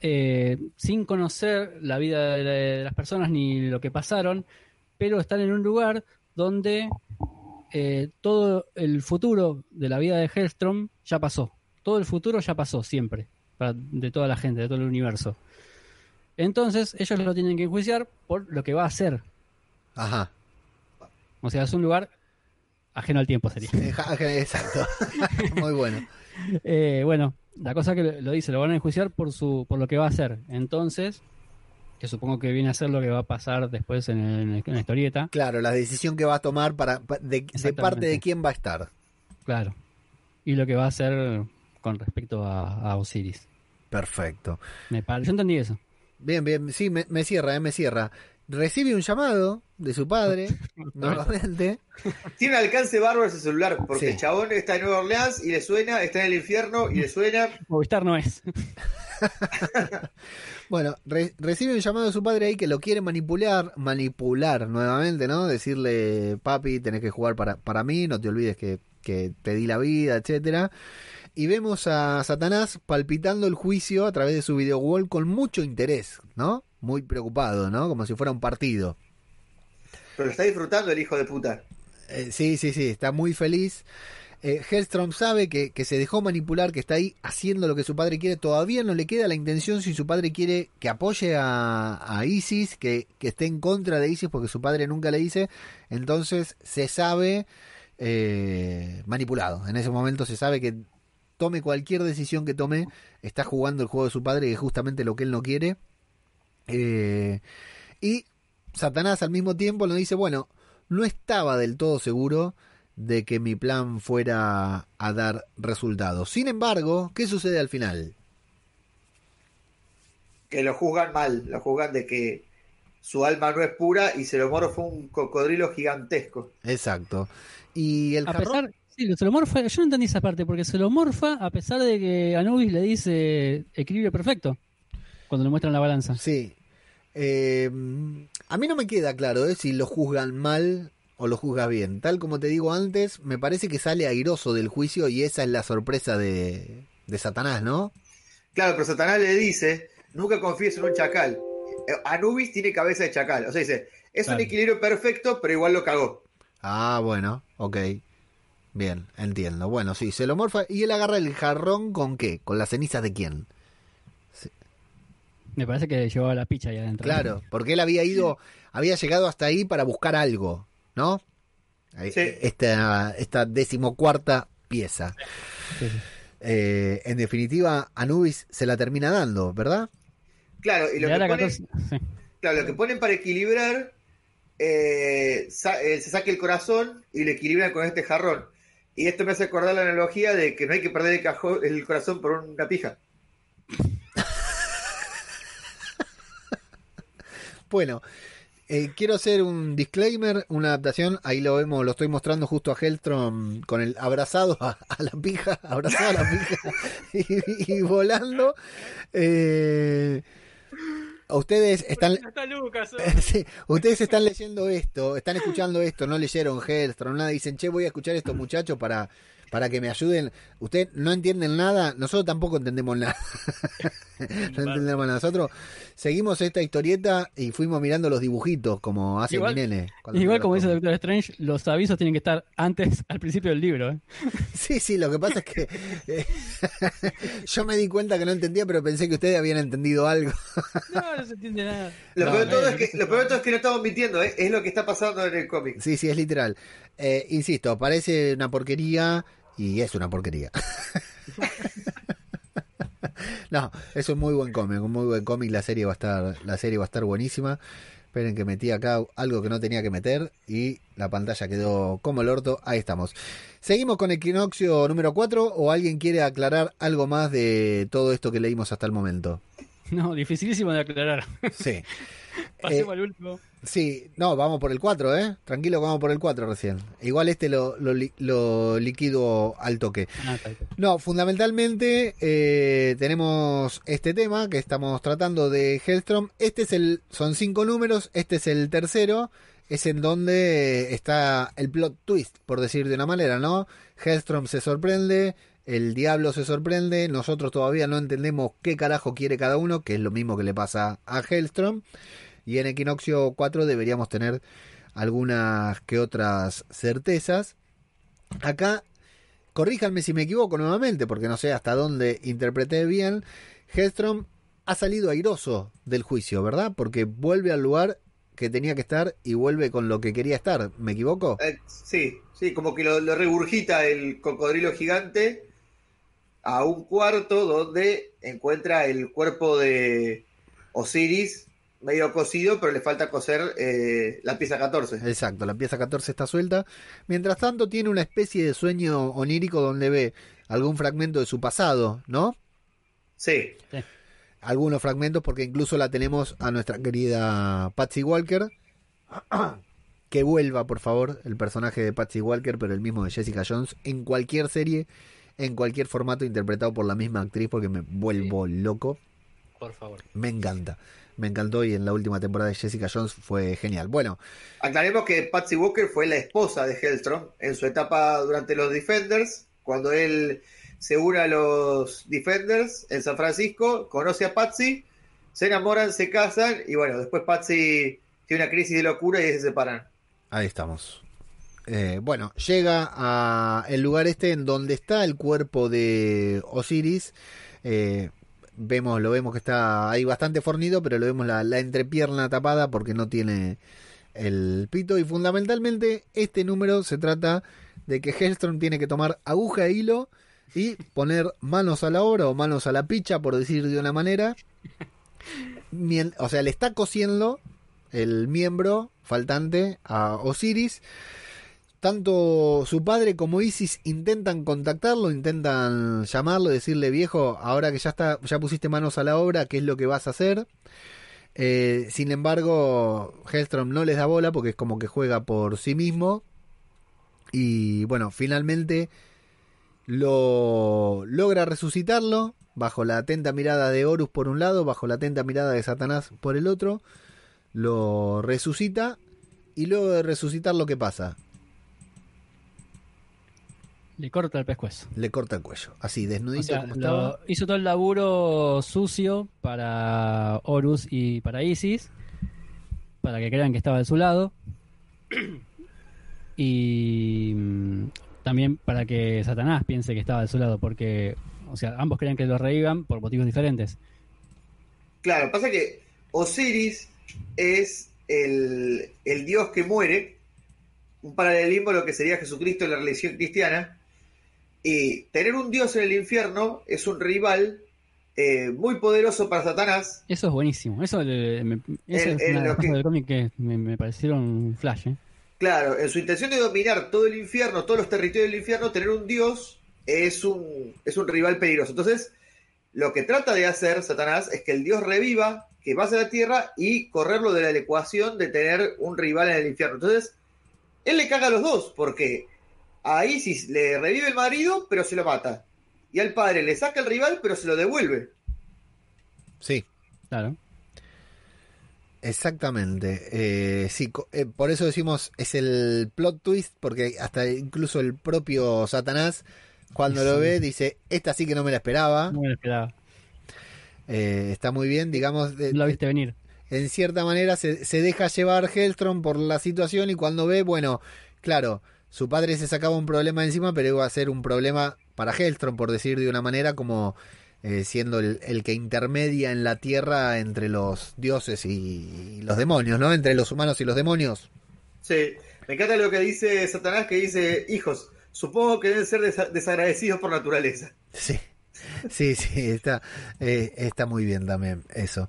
eh, sin conocer la vida de, la- de las personas ni lo que pasaron, pero están en un lugar donde eh, todo el futuro de la vida de Hellstrom ya pasó. Todo el futuro ya pasó, siempre, para- de toda la gente, de todo el universo. Entonces, ellos lo tienen que enjuiciar por lo que va a hacer. Ajá. O sea, es un lugar ajeno al tiempo, sería. Exacto. Muy bueno. Eh, bueno, la cosa que lo- dice, lo van a enjuiciar por su, por lo que va a hacer. Entonces, que supongo que viene a ser lo que va a pasar después en, el- en la historieta. Claro, la decisión que va a tomar para, pa- de, parte de quién va a estar. Claro. Y lo que va a hacer con respecto a, a Osiris. Perfecto. Me pare- Yo entendí eso. Bien, bien, sí, me, me cierra, eh, me cierra. Recibe un llamado de su padre, nuevamente. Tiene un alcance bárbaro ese celular, porque Sí. el chabón está en Nueva Orleans y le suena, está en el infierno y le suena. Movistar no es. Bueno, re- recibe un llamado de su padre ahí que lo quiere manipular, manipular nuevamente, ¿no? Decirle, papi, tenés que jugar para, para mí, no te olvides que, que te di la vida, etcétera. Y vemos a Satanás palpitando el juicio a través de su video wall con mucho interés, ¿no? Muy preocupado, ¿no? Como si fuera un partido. Pero lo está disfrutando el hijo de puta. Eh, sí, sí, sí, está muy feliz. Eh, Hellstrom sabe que, que se dejó manipular, que está ahí haciendo lo que su padre quiere. Todavía no le queda la intención si su padre quiere que apoye a, a Isis, que, que esté en contra de Isis, porque su padre nunca le dice. Entonces se sabe eh, manipulado. En ese momento se sabe que tome cualquier decisión que tome, está jugando el juego de su padre, que es justamente lo que él no quiere. Eh, y Satanás al mismo tiempo nos dice, bueno, no estaba del todo seguro de que mi plan fuera a dar resultados. Sin embargo, ¿qué sucede al final? Que lo juzgan mal, lo juzgan de que su alma no es pura y Celomoro fue un cocodrilo gigantesco. Exacto. Y el A pesar, sí, yo no entendí esa parte, porque se lo morfa a pesar de que Anubis le dice equilibrio perfecto cuando le muestran la balanza. Sí. Eh, a mí no me queda claro eh, si lo juzgan mal o lo juzga bien. Tal como te digo antes, me parece que sale airoso del juicio y esa es la sorpresa de, de Satanás, ¿no? Claro, pero Satanás le dice, nunca confíes en un chacal. Eh, Anubis tiene cabeza de chacal. O sea, dice, es Claro. un equilibrio perfecto, pero igual lo cagó. Ah, bueno, ok. Bien, entiendo. Bueno, sí, se lo morfa y él agarra el jarrón con qué? ¿Con las cenizas de quién? Me parece que llevaba la picha ahí adentro. Claro, porque él había ido, había llegado hasta ahí para buscar algo, ¿no? Ahí- Sí. Esta, esta decimocuarta pieza. Sí, sí. Eh, en definitiva, Anubis se la termina dando, ¿verdad? Claro, y lo que, la ponen, 14 sí. claro, lo que ponen para equilibrar, eh, sa- eh, se saca el corazón y lo equilibran con este jarrón. Y esto me hace acordar la analogía de que no hay que perder el, cajón, el corazón por una pija. Bueno, eh, quiero hacer un disclaimer, una adaptación. Ahí lo vemos, lo estoy mostrando justo a Hellstrom con el abrazado a, a la pija, abrazado a la pija y, y volando. Eh, ustedes están, Está Lucas. sí, ustedes están leyendo esto, están escuchando esto, no leyeron Hellstrom, nada. Dicen, che, voy a escuchar estos muchachos para, para que me ayuden. Ustedes no entienden nada, nosotros tampoco entendemos nada. no entendemos nada. Nosotros seguimos esta historieta y fuimos mirando los dibujitos como hace Igual- mi nene. Igual como dice. Doctor Strange, los avisos tienen que estar antes, al principio del libro. ¿eh? Sí, sí, lo que pasa es que eh, yo me di cuenta que no entendía, pero pensé que ustedes habían entendido algo. No, no se entiende nada. Lo, No, peor de todo no, es que, lo peor de todo es que no estamos mintiendo, ¿eh? es lo que está pasando en el cómic. Sí, sí, es literal. Eh, insisto, parece una porquería y es una porquería. no, es un muy buen cómic, un muy buen cómic. La serie va a estar, la serie va a estar buenísima. Esperen que metí acá algo que no tenía que meter y la pantalla quedó como el orto. Ahí estamos. Seguimos con Equinoccio número 4 o alguien quiere aclarar algo más de todo esto que leímos hasta el momento. No, dificilísimo de aclarar. Sí. Pasemos Eh, al último. Sí, no, vamos por el 4, ¿eh? Tranquilo, vamos por el 4 recién. Igual este lo, lo, lo liquido al toque. Ah. No, fundamentalmente eh, tenemos este tema que estamos tratando de Hellstrom. Este es el, son cinco números, este es el tercero, es en donde está el plot twist, por decir de una manera, ¿no? Hellstrom se sorprende, el diablo se sorprende, nosotros todavía no entendemos qué carajo quiere cada uno, que es lo mismo que le pasa a Hellstrom. Y en Equinoccio 4 deberíamos tener algunas que otras certezas. Acá corríjanme si me equivoco nuevamente, porque no sé hasta dónde interpreté bien. Hellstrom ha salido airoso del juicio, ¿verdad? Porque vuelve al lugar que tenía que estar y vuelve con lo que quería estar. ¿Me equivoco? Eh, sí, sí, como que lo regurgita el cocodrilo gigante a un cuarto donde encuentra el cuerpo de Osiris medio cocido, pero le falta coser eh, la pieza 14. Exacto, la pieza 14 está suelta. Mientras tanto tiene una especie de sueño onírico donde ve algún fragmento de su pasado, ¿no? Sí, Algunos fragmentos porque incluso la tenemos a nuestra querida Patsy Walker. Que vuelva, por favor, el personaje de Patsy Walker, pero el mismo de Jessica Jones, en cualquier serie, en cualquier formato interpretado por la misma actriz, porque me vuelvo loco. Por favor. Me encanta. Me encantó y en la última temporada de Jessica Jones fue genial. Bueno, aclaremos que Patsy Walker fue la esposa de Hellstrom en su etapa durante los Defenders, cuando él se une a los Defenders en San Francisco, conoce a Patsy, se enamoran, se casan y bueno, después Patsy tiene una crisis de locura y se separan. Ahí estamos. Eh, bueno, llega a el lugar este en donde está el cuerpo de Osiris. Eh, vemos, lo vemos que está ahí bastante fornido, pero lo vemos la, entrepierna tapada porque no tiene el pito. Y fundamentalmente este número se trata de que Hellstrom tiene que tomar aguja e hilo y poner manos a la obra o manos a la picha, por decir de una manera. O sea, le está cosiendo el miembro faltante a Osiris. Tanto su padre como Isis intentan contactarlo, intentan llamarlo, decirle viejo, ahora que ya está, ya pusiste manos a la obra, ¿qué es lo que vas a hacer? Eh, sin embargo, Hellstrom no les da bola porque es como que juega por sí mismo. Y bueno, finalmente lo logra resucitarlo bajo la atenta mirada de Horus por un lado, bajo la atenta mirada de Satanás por el otro. Lo resucita y luego de resucitar lo que pasa, Le corta el pescuezo. le corta el cuello, así O desnudito sea, como lo- estaba. hizo todo el laburo sucio para Horus y para Isis, para que crean que estaba de su lado. Y mm, también para que Satanás piense que estaba de su lado, porque, o sea, ambos creían que lo revivan por motivos diferentes. Claro, pasa que Osiris es el, el dios que muere, un paralelismo a lo que sería Jesucristo en la religión cristiana, y tener un dios en el infierno es un rival eh, muy poderoso para Satanás, Eso es buenísimo. Eso, le- me- eso El- es el- una de lo las que- cosas del cómic que me, me parecieron flash. ¿eh? Claro, en su intención de dominar todo el infierno, todos los territorios del infierno, tener un dios es un, es un rival peligroso. Entonces, lo que trata de hacer Satanás es que el dios reviva, que pase a la tierra y correrlo de la ecuación de tener un rival en el infierno. Entonces, él le caga a los dos, porque a Isis le revive el marido, pero se lo mata. Y al padre le saca el rival, pero se lo devuelve. Sí, Claro. exactamente. Eh, sí, eh, por eso decimos es el plot twist, porque hasta incluso el propio Satanás, cuando lo Sí. ve, dice, esta sí que no me la esperaba. No me lo esperaba. Eh, está muy bien, digamos, la viste venir. en cierta manera se, se deja llevar Hellstrom por la situación y cuando ve, bueno, claro, su padre se sacaba un problema encima, pero iba a ser un problema para Hellstrom, por decir de una manera, como eh, siendo el, el que intermedia en la tierra entre los dioses y, y los demonios, ¿no? Entre los humanos y los demonios. Sí, me encanta lo que dice Satanás, que dice, hijos, supongo que deben ser desa- desagradecidos por naturaleza. Sí. Sí, sí, está, eh, está muy bien también eso.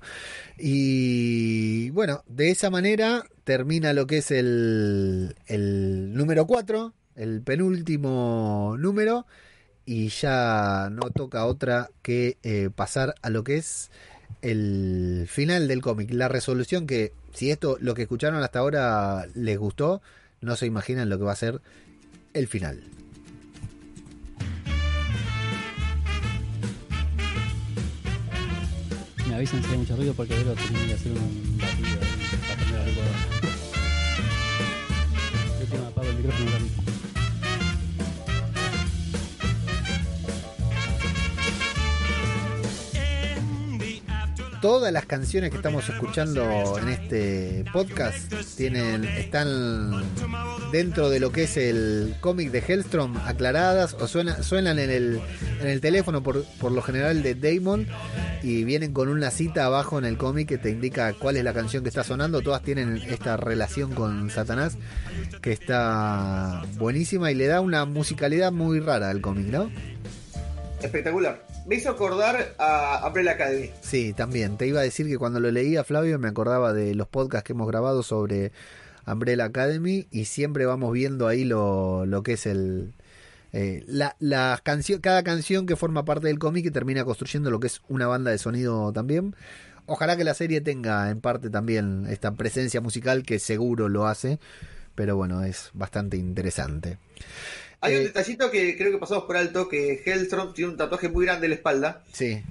Y bueno, de esa manera termina lo que es el, el número 4, el penúltimo número, y ya no toca otra que eh, pasar a lo que es el final del cómic, la resolución que, si esto, lo que escucharon hasta ahora les gustó, no se imaginan lo que va a ser el final. Avisan si hay mucho ruido porque Vero tiene que hacer un batido ahí para prender la licuadora. Yo tengo apago el micrófono un Todas las canciones que estamos escuchando en este podcast tienen, están dentro de lo que es el cómic de Hellstrom aclaradas o suena- suenan en el, en el teléfono por, por lo general de Damon y vienen con una cita abajo en el cómic que te indica cuál es la canción que está sonando. Todas tienen esta relación con Satanás que está buenísima y le da una musicalidad muy rara al cómic, ¿no? Espectacular. Me hizo acordar a Umbrella Academy. Sí, también. Te iba a decir que cuando lo leía, Flavio, me acordaba de los podcasts que hemos grabado sobre Umbrella Academy y siempre vamos viendo ahí lo, lo que es el... eh, cada canción que forma parte del cómic y termina construyendo lo que es una banda de sonido también. Ojalá que la serie tenga en parte también esta presencia musical que seguro lo hace, pero bueno, es bastante interesante. Hay un Eh, detallito que creo que pasamos por alto, que Hellstrom tiene un tatuaje muy grande en la espalda. Sí,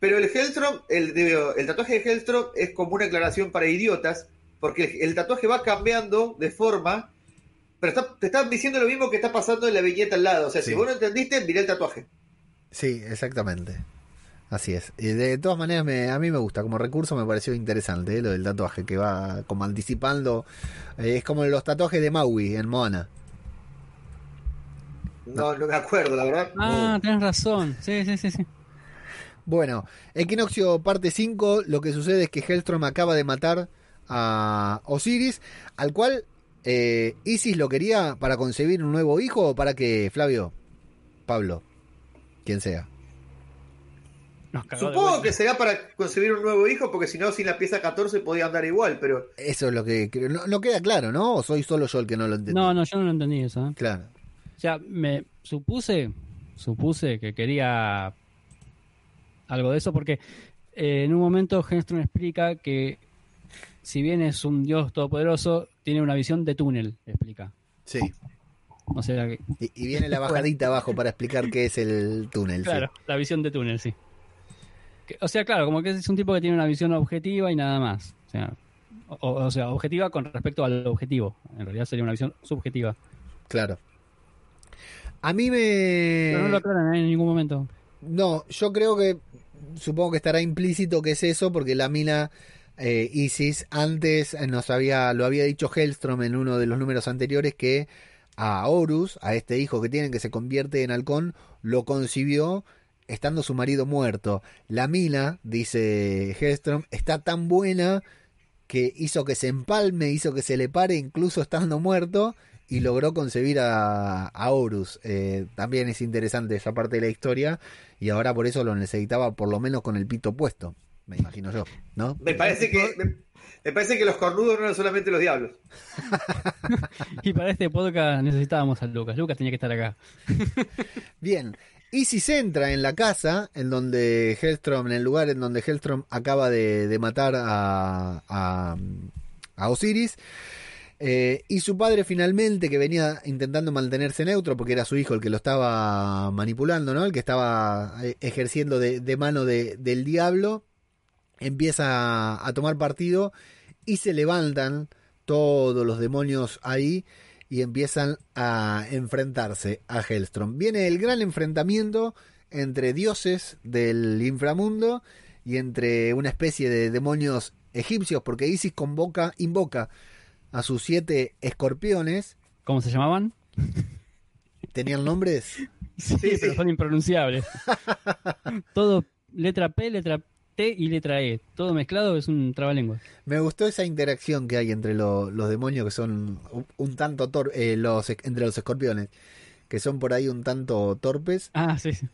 Pero el Hellstrom, el, el tatuaje de Hellstrom es como una aclaración para idiotas, porque el tatuaje va cambiando de forma, pero está- te están diciendo lo mismo que está pasando en la viñeta al lado. O sea, Sí. si vos no entendiste, mirá el tatuaje. Sí, exactamente. Así es. Y de todas maneras, me, a mí me gusta. Como recurso me pareció interesante ¿eh? lo del tatuaje, que va como anticipando. eh, es como los tatuajes de Maui en Moana. No, no me acuerdo, la verdad. Ah, tenés razón. Sí, sí, sí, sí. Bueno, Equinoccio parte 5, lo que sucede es que Hellstrom acaba de matar a Osiris, al cual eh, Isis lo quería para concebir un nuevo hijo o para que Flavio, Pablo, quien sea. Supongo que será para concebir un nuevo hijo, porque si no, sin la pieza 14 podía andar igual, pero Eso es lo que creo. No, no queda claro, ¿no? ¿O soy solo yo el que no lo entendí? No, no, yo no lo entendí eso. ¿eh? Claro. O sea, me supuse, supuse que quería algo de eso porque eh, en un momento Henstrom explica que si bien es un dios todopoderoso, tiene una visión de túnel, explica. Sí. O sea, que, Y, y viene la bajadita abajo para explicar qué es el túnel. sí. claro, la visión de túnel, sí. Que- o sea, claro, como que es un tipo que tiene una visión objetiva y nada más. O sea, o, o sea, objetiva con respecto al objetivo. En realidad sería una visión subjetiva. Claro. A mí me... Pero no lo aclaran ¿eh? en ningún momento. No, yo creo que supongo que estará implícito que es eso porque la mina eh, Isis antes nos había lo había dicho Hellstrom en uno de los números anteriores que a Horus, a este hijo que tienen que se convierte en halcón, lo concibió estando su marido muerto. La mina, dice Hellstrom, está tan buena que hizo que se empalme, hizo que se le pare incluso estando muerto y logró concebir a, a Horus. Eh, también es interesante esa parte de la historia y ahora por eso lo necesitaba por lo menos con el pito puesto, me imagino yo, ¿no? me parece que me, me parece que los cornudos no eran solamente los diablos. Y para este podcast necesitábamos a Lucas. Lucas tenía que estar acá. Bien, Isis entra en la casa en donde Hellstrom, en el lugar en donde Hellstrom acaba de, de matar a, a, a Osiris. Eh, y su padre finalmente, que venía intentando mantenerse neutro, porque era su hijo el que lo estaba manipulando, ¿no? El que estaba eh, ejerciendo de, mano de- del diablo, empieza a tomar partido y se levantan todos los demonios ahí y empiezan a enfrentarse a Hellstrom. Viene el gran enfrentamiento entre dioses del inframundo y entre una especie de demonios egipcios, porque Isis convoca, invoca a sus siete escorpiones. ¿Cómo se llamaban? ¿Tenían nombres? Sí, Sí, pero son impronunciables. Todo letra P, letra T y letra E. Todo mezclado es un trabalengua. Me gustó esa interacción que hay entre lo- los demonios que son un, un tanto tor eh, los entre los escorpiones, que son por ahí un tanto torpes. Ah, sí. sí.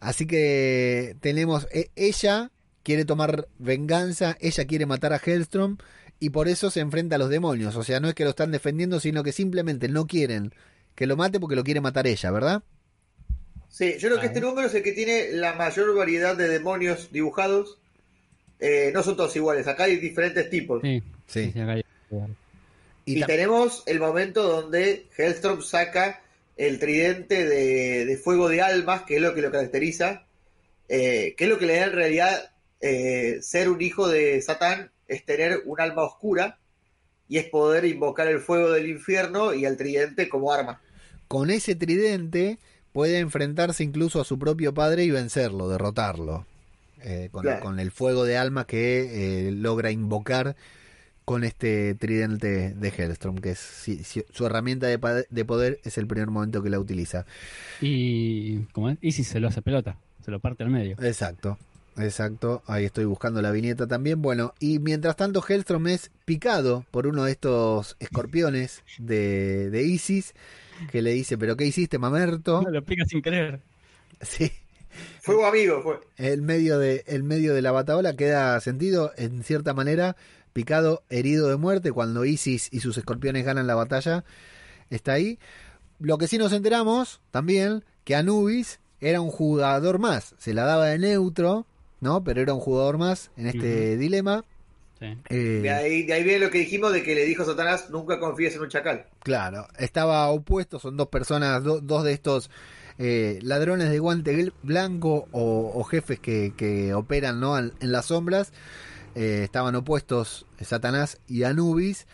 Así que tenemos, e- ella quiere tomar venganza, ella quiere matar a Hellstrom y por eso se enfrenta a los demonios. O sea, no es que lo están defendiendo, sino que simplemente no quieren que lo mate porque lo quiere matar ella, ¿verdad? Sí, yo creo que este número es el que tiene la mayor variedad de demonios dibujados eh, no son todos iguales, acá hay diferentes tipos. Sí, Sí. sí, acá hay- Y, Y tenemos el momento donde Hellstrom saca el tridente de, de fuego de almas, que es lo que lo caracteriza, eh, que es lo que le da en realidad eh, ser un hijo de Satán, es tener un alma oscura y es poder invocar el fuego del infierno y el tridente como arma. con ese tridente puede enfrentarse incluso a su propio padre y vencerlo, derrotarlo. Eh, con, Claro. con el fuego de alma que eh, logra invocar con este tridente de Hellstrom, que es si- si- su herramienta de, poder es el primer momento que la utiliza. Y, ¿cómo es? Y si se lo hace pelota, se lo parte al medio. Exacto, exacto. Ahí estoy buscando la viñeta también. Bueno, y mientras tanto Hellstrom es picado por uno de estos escorpiones de, de Isis, que le dice, pero ¿qué hiciste, mamerto? No, lo pica sin querer. Sí. Fuego amigo, fue. El medio de, el medio de la bataola queda sentido, en cierta manera, picado, herido de muerte, cuando Isis y sus escorpiones ganan la batalla. Está ahí. Lo que sí nos enteramos también, que Anubis era un jugador más. Se la daba de neutro, ¿no? Pero era un jugador más en este dilema. Sí. Eh, De ahí, de ahí viene lo que dijimos de que le dijo Satanás, nunca confíes en un chacal. Claro, estaba opuesto, son dos personas, do- dos de estos eh, ladrones de guante blanco o, o jefes que, que operan ¿no? en, en las sombras. Eh, estaban opuestos Satanás y Anubis.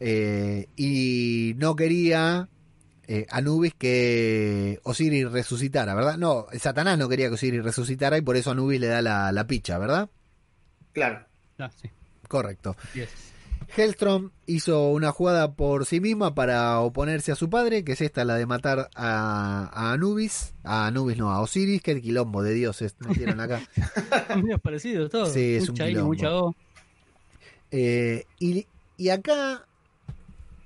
eh, y no quería eh, Anubis que Osiris resucitara, ¿verdad? No, Satanás no quería que Osiris resucitara y por eso Anubis le da la, la picha, ¿verdad? Claro. Ah, sí. Correcto. Yes. Hellstrom hizo una jugada por sí misma para oponerse a su padre, que es esta, la de matar a, a Anubis. A Anubis no, a Osiris, que el quilombo de dioses metieron acá. Son medios parecidos todos. Sí, es un mucha I, quilombo. mucha O. Eh, y, y acá,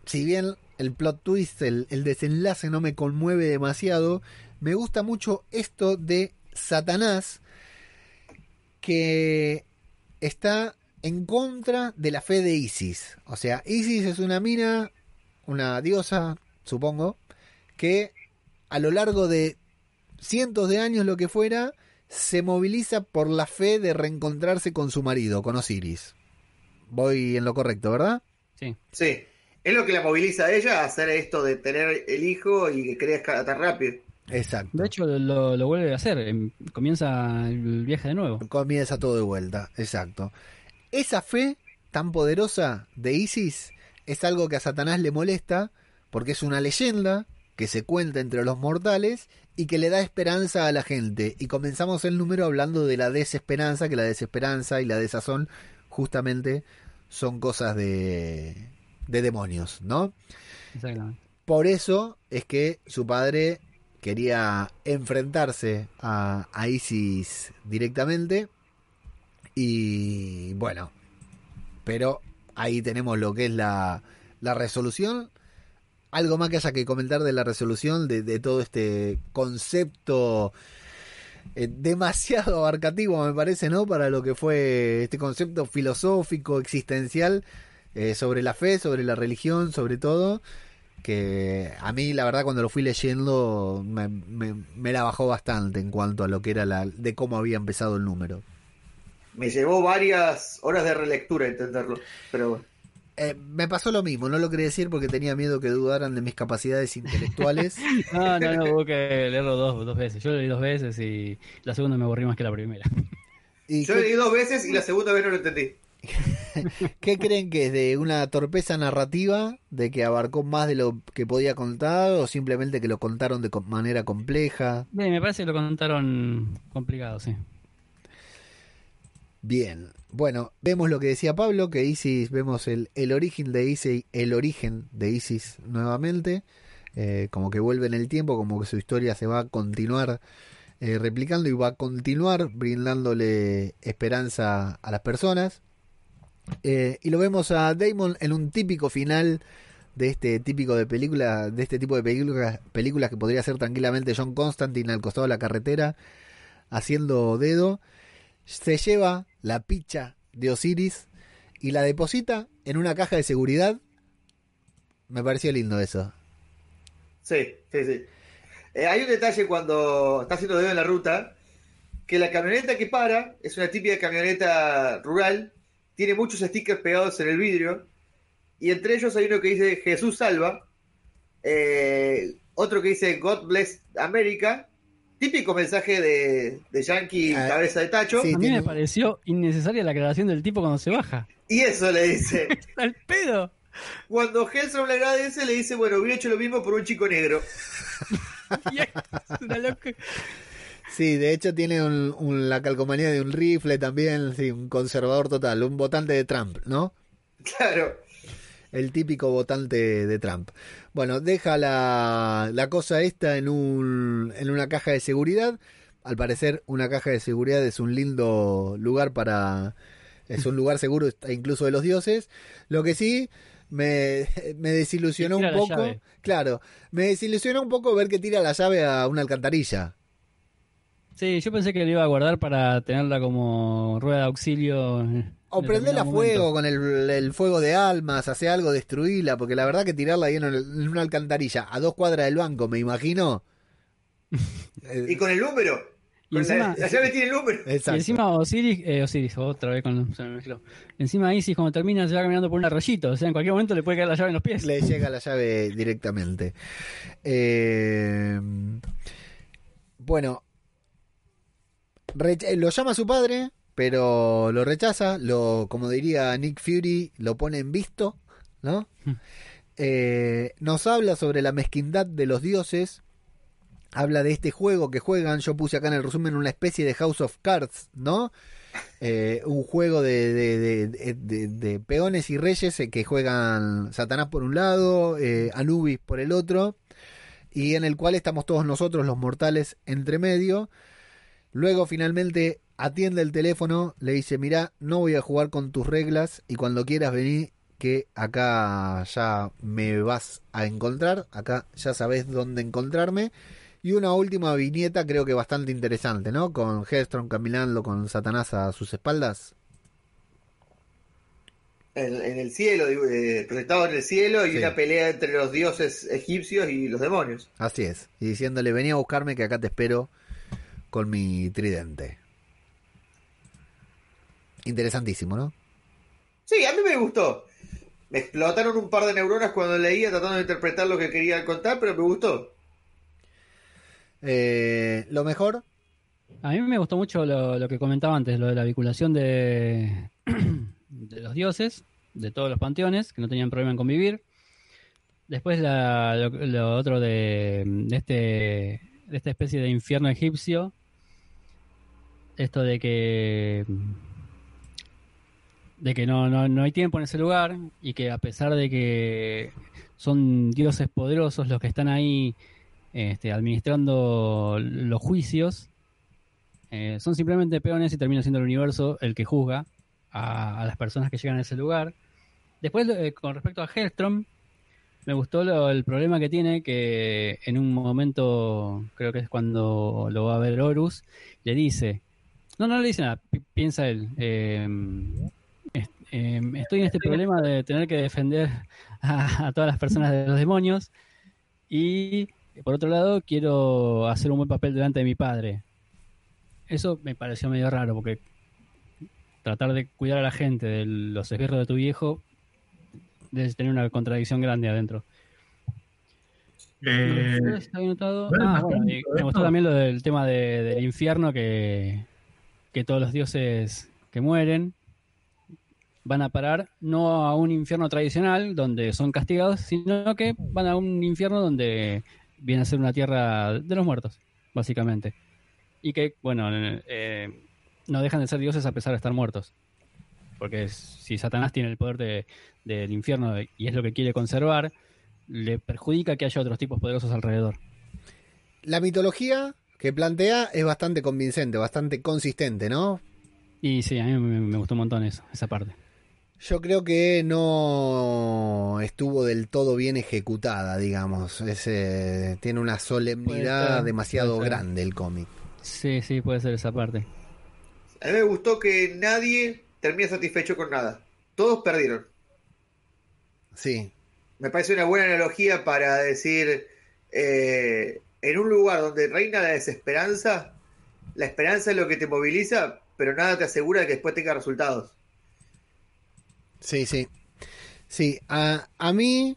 si bien el plot twist, el, el desenlace no me conmueve demasiado, me gusta mucho esto de Satanás, que está en contra de la fe de Isis. O sea, Isis es una mina, una diosa, supongo, que a lo largo de cientos de años, lo que fuera, se moviliza por la fe de reencontrarse con su marido, con Osiris. Voy en lo correcto, ¿verdad? Sí. Sí. Es lo que la moviliza a ella a hacer esto de tener el hijo y que crezca tan rápido. Exacto. De hecho, lo, lo vuelve a hacer. em, Comienza el viaje de nuevo. Comienza todo de vuelta, exacto. Esa fe tan poderosa de Isis es algo que a Satanás le molesta porque es una leyenda que se cuenta entre los mortales y que le da esperanza a la gente. Y comenzamos el número hablando de la desesperanza, que la desesperanza y la desazón justamente son cosas de, de demonios, ¿no? Exactamente. Por eso es que su padre quería enfrentarse a, a Isis directamente. Y bueno, pero ahí tenemos lo que es la, la resolución. Algo más que haya que comentar de la resolución, de, de todo este concepto eh, demasiado abarcativo, me parece, ¿no? Para lo que fue este concepto filosófico, existencial, eh, sobre la fe, sobre la religión, sobre todo que a mí la verdad cuando lo fui leyendo me, me- me la bajó bastante en cuanto a lo que era la de cómo había empezado el número. Me llevó varias horas de relectura entenderlo. Pero bueno. Eh, me pasó lo mismo, no lo quería decir porque tenía miedo que dudaran de mis capacidades intelectuales. No, no, no, hubo que leerlo dos, dos veces. Yo lo leí dos veces y la segunda me aburrí más que la primera. ¿Y Yo qué, leí dos veces y la segunda vez no lo entendí. qué creen que es? ¿De una torpeza narrativa? ¿De que abarcó más de lo que podía contar? ¿O simplemente que lo contaron de manera compleja? Bien, me parece que lo contaron complicado, sí. Bien, bueno, vemos lo que decía Pablo, que Isis, vemos el, el origen de Isis, el origen de Isis nuevamente, eh, como que vuelve en el tiempo, como que su historia se va a continuar eh, replicando y va a continuar brindándole esperanza a las personas. Eh, y lo vemos a Damon en un típico final de este típico de película, de este tipo de películas, películas que podría ser tranquilamente John Constantine al costado de la carretera, haciendo dedo se lleva la picha de Osiris y la deposita en una caja de seguridad. Me pareció lindo eso. Sí, sí, sí. Eh, hay un detalle cuando está haciendo dedo en la ruta que la camioneta que para es una típica camioneta rural, tiene muchos stickers pegados en el vidrio, y entre ellos hay uno que dice Jesús salva, eh, otro que dice God bless America, típico mensaje de, de Yankee Ah, cabeza de tacho, sí. A mí tiene- me pareció innecesaria la aclaración del tipo cuando se baja. y eso le dice. ¡Al pedo! Cuando Hellstrom le agradece, le dice, bueno, hubiera hecho lo mismo por un chico negro. Y es una loca. Sí, de hecho tiene un- un- la calcomanía de un rifle también, sí, un conservador total, un votante de Trump, ¿no? Claro. El típico votante de Trump. Bueno, deja la, la cosa esta en, un, en una caja de seguridad. Al parecer, una caja de seguridad es un lindo lugar para... Es un lugar seguro incluso de los dioses. Lo que sí me, me desilusionó un poco. llave. Claro, me desilusionó un poco ver que tira la llave a una alcantarilla. Sí, yo pensé que lo iba a guardar para tenerla como rueda de auxilio. O prendela determinado fuego momento. con el, el fuego de almas, hace algo, destruirla, porque la verdad que tirarla ahí en, el- en una alcantarilla a dos cuadras del banco, me imagino. Y con el número. Y encima- la, la llave tiene el número. exacto. Y encima Osiris, eh, Osiris, otra vez con, se me mezcló. Encima Isis cuando termina se va caminando por un arroyito, o sea, en cualquier momento le puede caer la llave en los pies. le llega la llave directamente. Eh, bueno, lo llama a su padre, pero lo rechaza, lo, como diría Nick Fury, lo pone en visto, ¿no? Eh, nos habla sobre la mezquindad de los dioses. Habla de este juego que juegan. Yo puse acá en el resumen una especie de House of Cards, ¿no? Eh, un juego de, de- de- de- peones y reyes eh, que juegan Satanás por un lado, eh, Anubis por el otro, y en el cual estamos todos nosotros, los mortales, entre medio. Luego finalmente atiende el teléfono, le dice, mira, no voy a jugar con tus reglas y cuando quieras venir, que acá ya me vas a encontrar, acá ya sabes dónde encontrarme. Y una última viñeta creo que bastante interesante, ¿no? Con Hellstrom caminando con Satanás a sus espaldas. En, en el cielo, eh, proyectado en el cielo, y Sí. una pelea entre los dioses egipcios y los demonios. Así es. Y diciéndole, vení a buscarme que acá te espero con mi tridente. Interesantísimo, ¿no? Sí, a mí me gustó. Me explotaron un par de neuronas cuando leía tratando de interpretar lo que quería contar, pero me gustó. Eh, lo mejor, A mí me gustó mucho lo, lo que comentaba antes, lo de la vinculación de, de los dioses, de todos los panteones, que no tenían problema en convivir. Después la- lo, lo otro de, de este, de esta especie de infierno egipcio. Esto de que de que no, no, no hay tiempo en ese lugar y que a pesar de que son dioses poderosos los que están ahí este, administrando los juicios, eh, son simplemente peones y termina siendo el universo el que juzga a, las personas que llegan a ese lugar. Después, eh, con respecto a Hellstrom, me gustó el problema que tiene, que en un momento, creo que es cuando lo va a ver Horus, le dice, no, no le dice nada, pi- piensa él, est- eh, estoy en este problema de tener que defender a, a todas las personas de los demonios y por otro lado quiero hacer un buen papel delante de mi padre. Eso me pareció medio raro porque tratar de cuidar a la gente de los esbirros de tu viejo debe tener una contradicción grande adentro. Eh, notado- bueno, ah, bueno, y técnico me gustó también lo del tema de- del infierno que, que todos los dioses que mueren van a parar no a un infierno tradicional donde son castigados, sino que van a un infierno donde viene a ser una tierra de los muertos, básicamente. Y que, bueno, eh, no dejan de ser dioses a pesar de estar muertos. Porque si Satanás tiene el poder de- del infierno y es lo que quiere conservar, le perjudica que haya otros tipos poderosos alrededor. la mitología que plantea es bastante convincente, bastante consistente, ¿no? Y sí, a mí me, me gustó un montón eso, esa parte. Yo creo que no estuvo del todo bien ejecutada, digamos. Es, eh, tiene una solemnidad ser, demasiado grande el cómic. Sí, sí, puede ser esa parte. A mí me gustó que nadie termina satisfecho con nada. Todos perdieron. Sí, Me parece una buena analogía para decir, eh, en un lugar donde reina la desesperanza, la esperanza es lo que te moviliza, pero nada te asegura de que después tenga resultados. Sí, sí. Sí, a, a mí,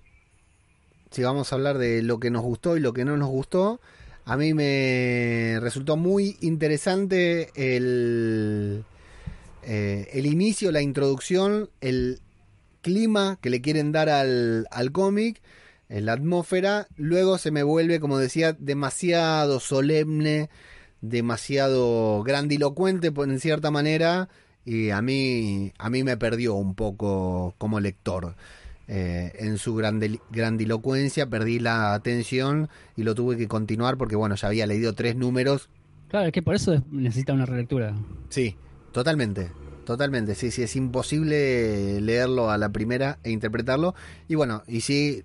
si vamos a hablar de lo que nos gustó y lo que no nos gustó, a mí me resultó muy interesante el, eh, el inicio, la introducción, el clima que le quieren dar al, al cómic, la atmósfera, luego se me vuelve, como decía, demasiado solemne, demasiado grandilocuente en cierta manera y a mí a mí me perdió un poco como lector. Eh, en su grandilocuencia perdí la atención y lo tuve que continuar porque bueno ya había leído tres números. Claro, es que por eso es- necesita una relectura. sí totalmente totalmente sí sí es imposible leerlo a la primera e interpretarlo y bueno y sí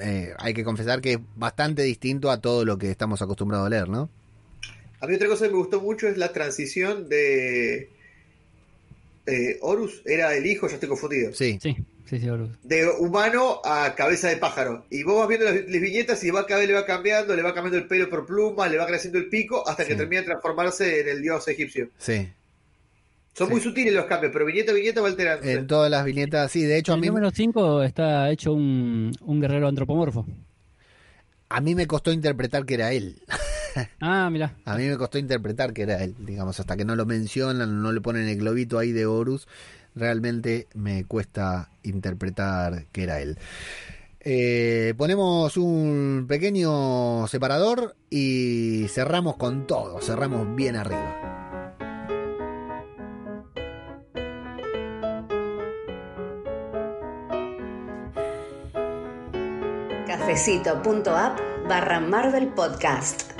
eh, hay que confesar que es bastante distinto a todo lo que estamos acostumbrados a leer no A mí otra cosa que me gustó mucho es la transición de eh, Horus, era el hijo, ya estoy confundido. sí Sí, sí, sí, Horus. De humano a cabeza de pájaro. Y vos vas viendo las, las viñetas y va, cada vez le va cambiando, le va cambiando el pelo por pluma, le va creciendo el pico, hasta que termina de transformarse en el dios egipcio. sí Son Sí. muy sutiles los cambios, pero viñeta a viñeta va alterando. en todas las viñetas sí de hecho a el mí número 5 está hecho un, un guerrero antropomorfo. a mí me costó interpretar que era él Ah, mira. A mí me costó interpretar que era él, digamos, hasta que no lo mencionan, no le ponen el globito ahí de Horus, realmente me cuesta interpretar que era él. Eh, ponemos un pequeño separador y cerramos con todo, cerramos bien arriba. Cafecito.app barra Marvel Podcast.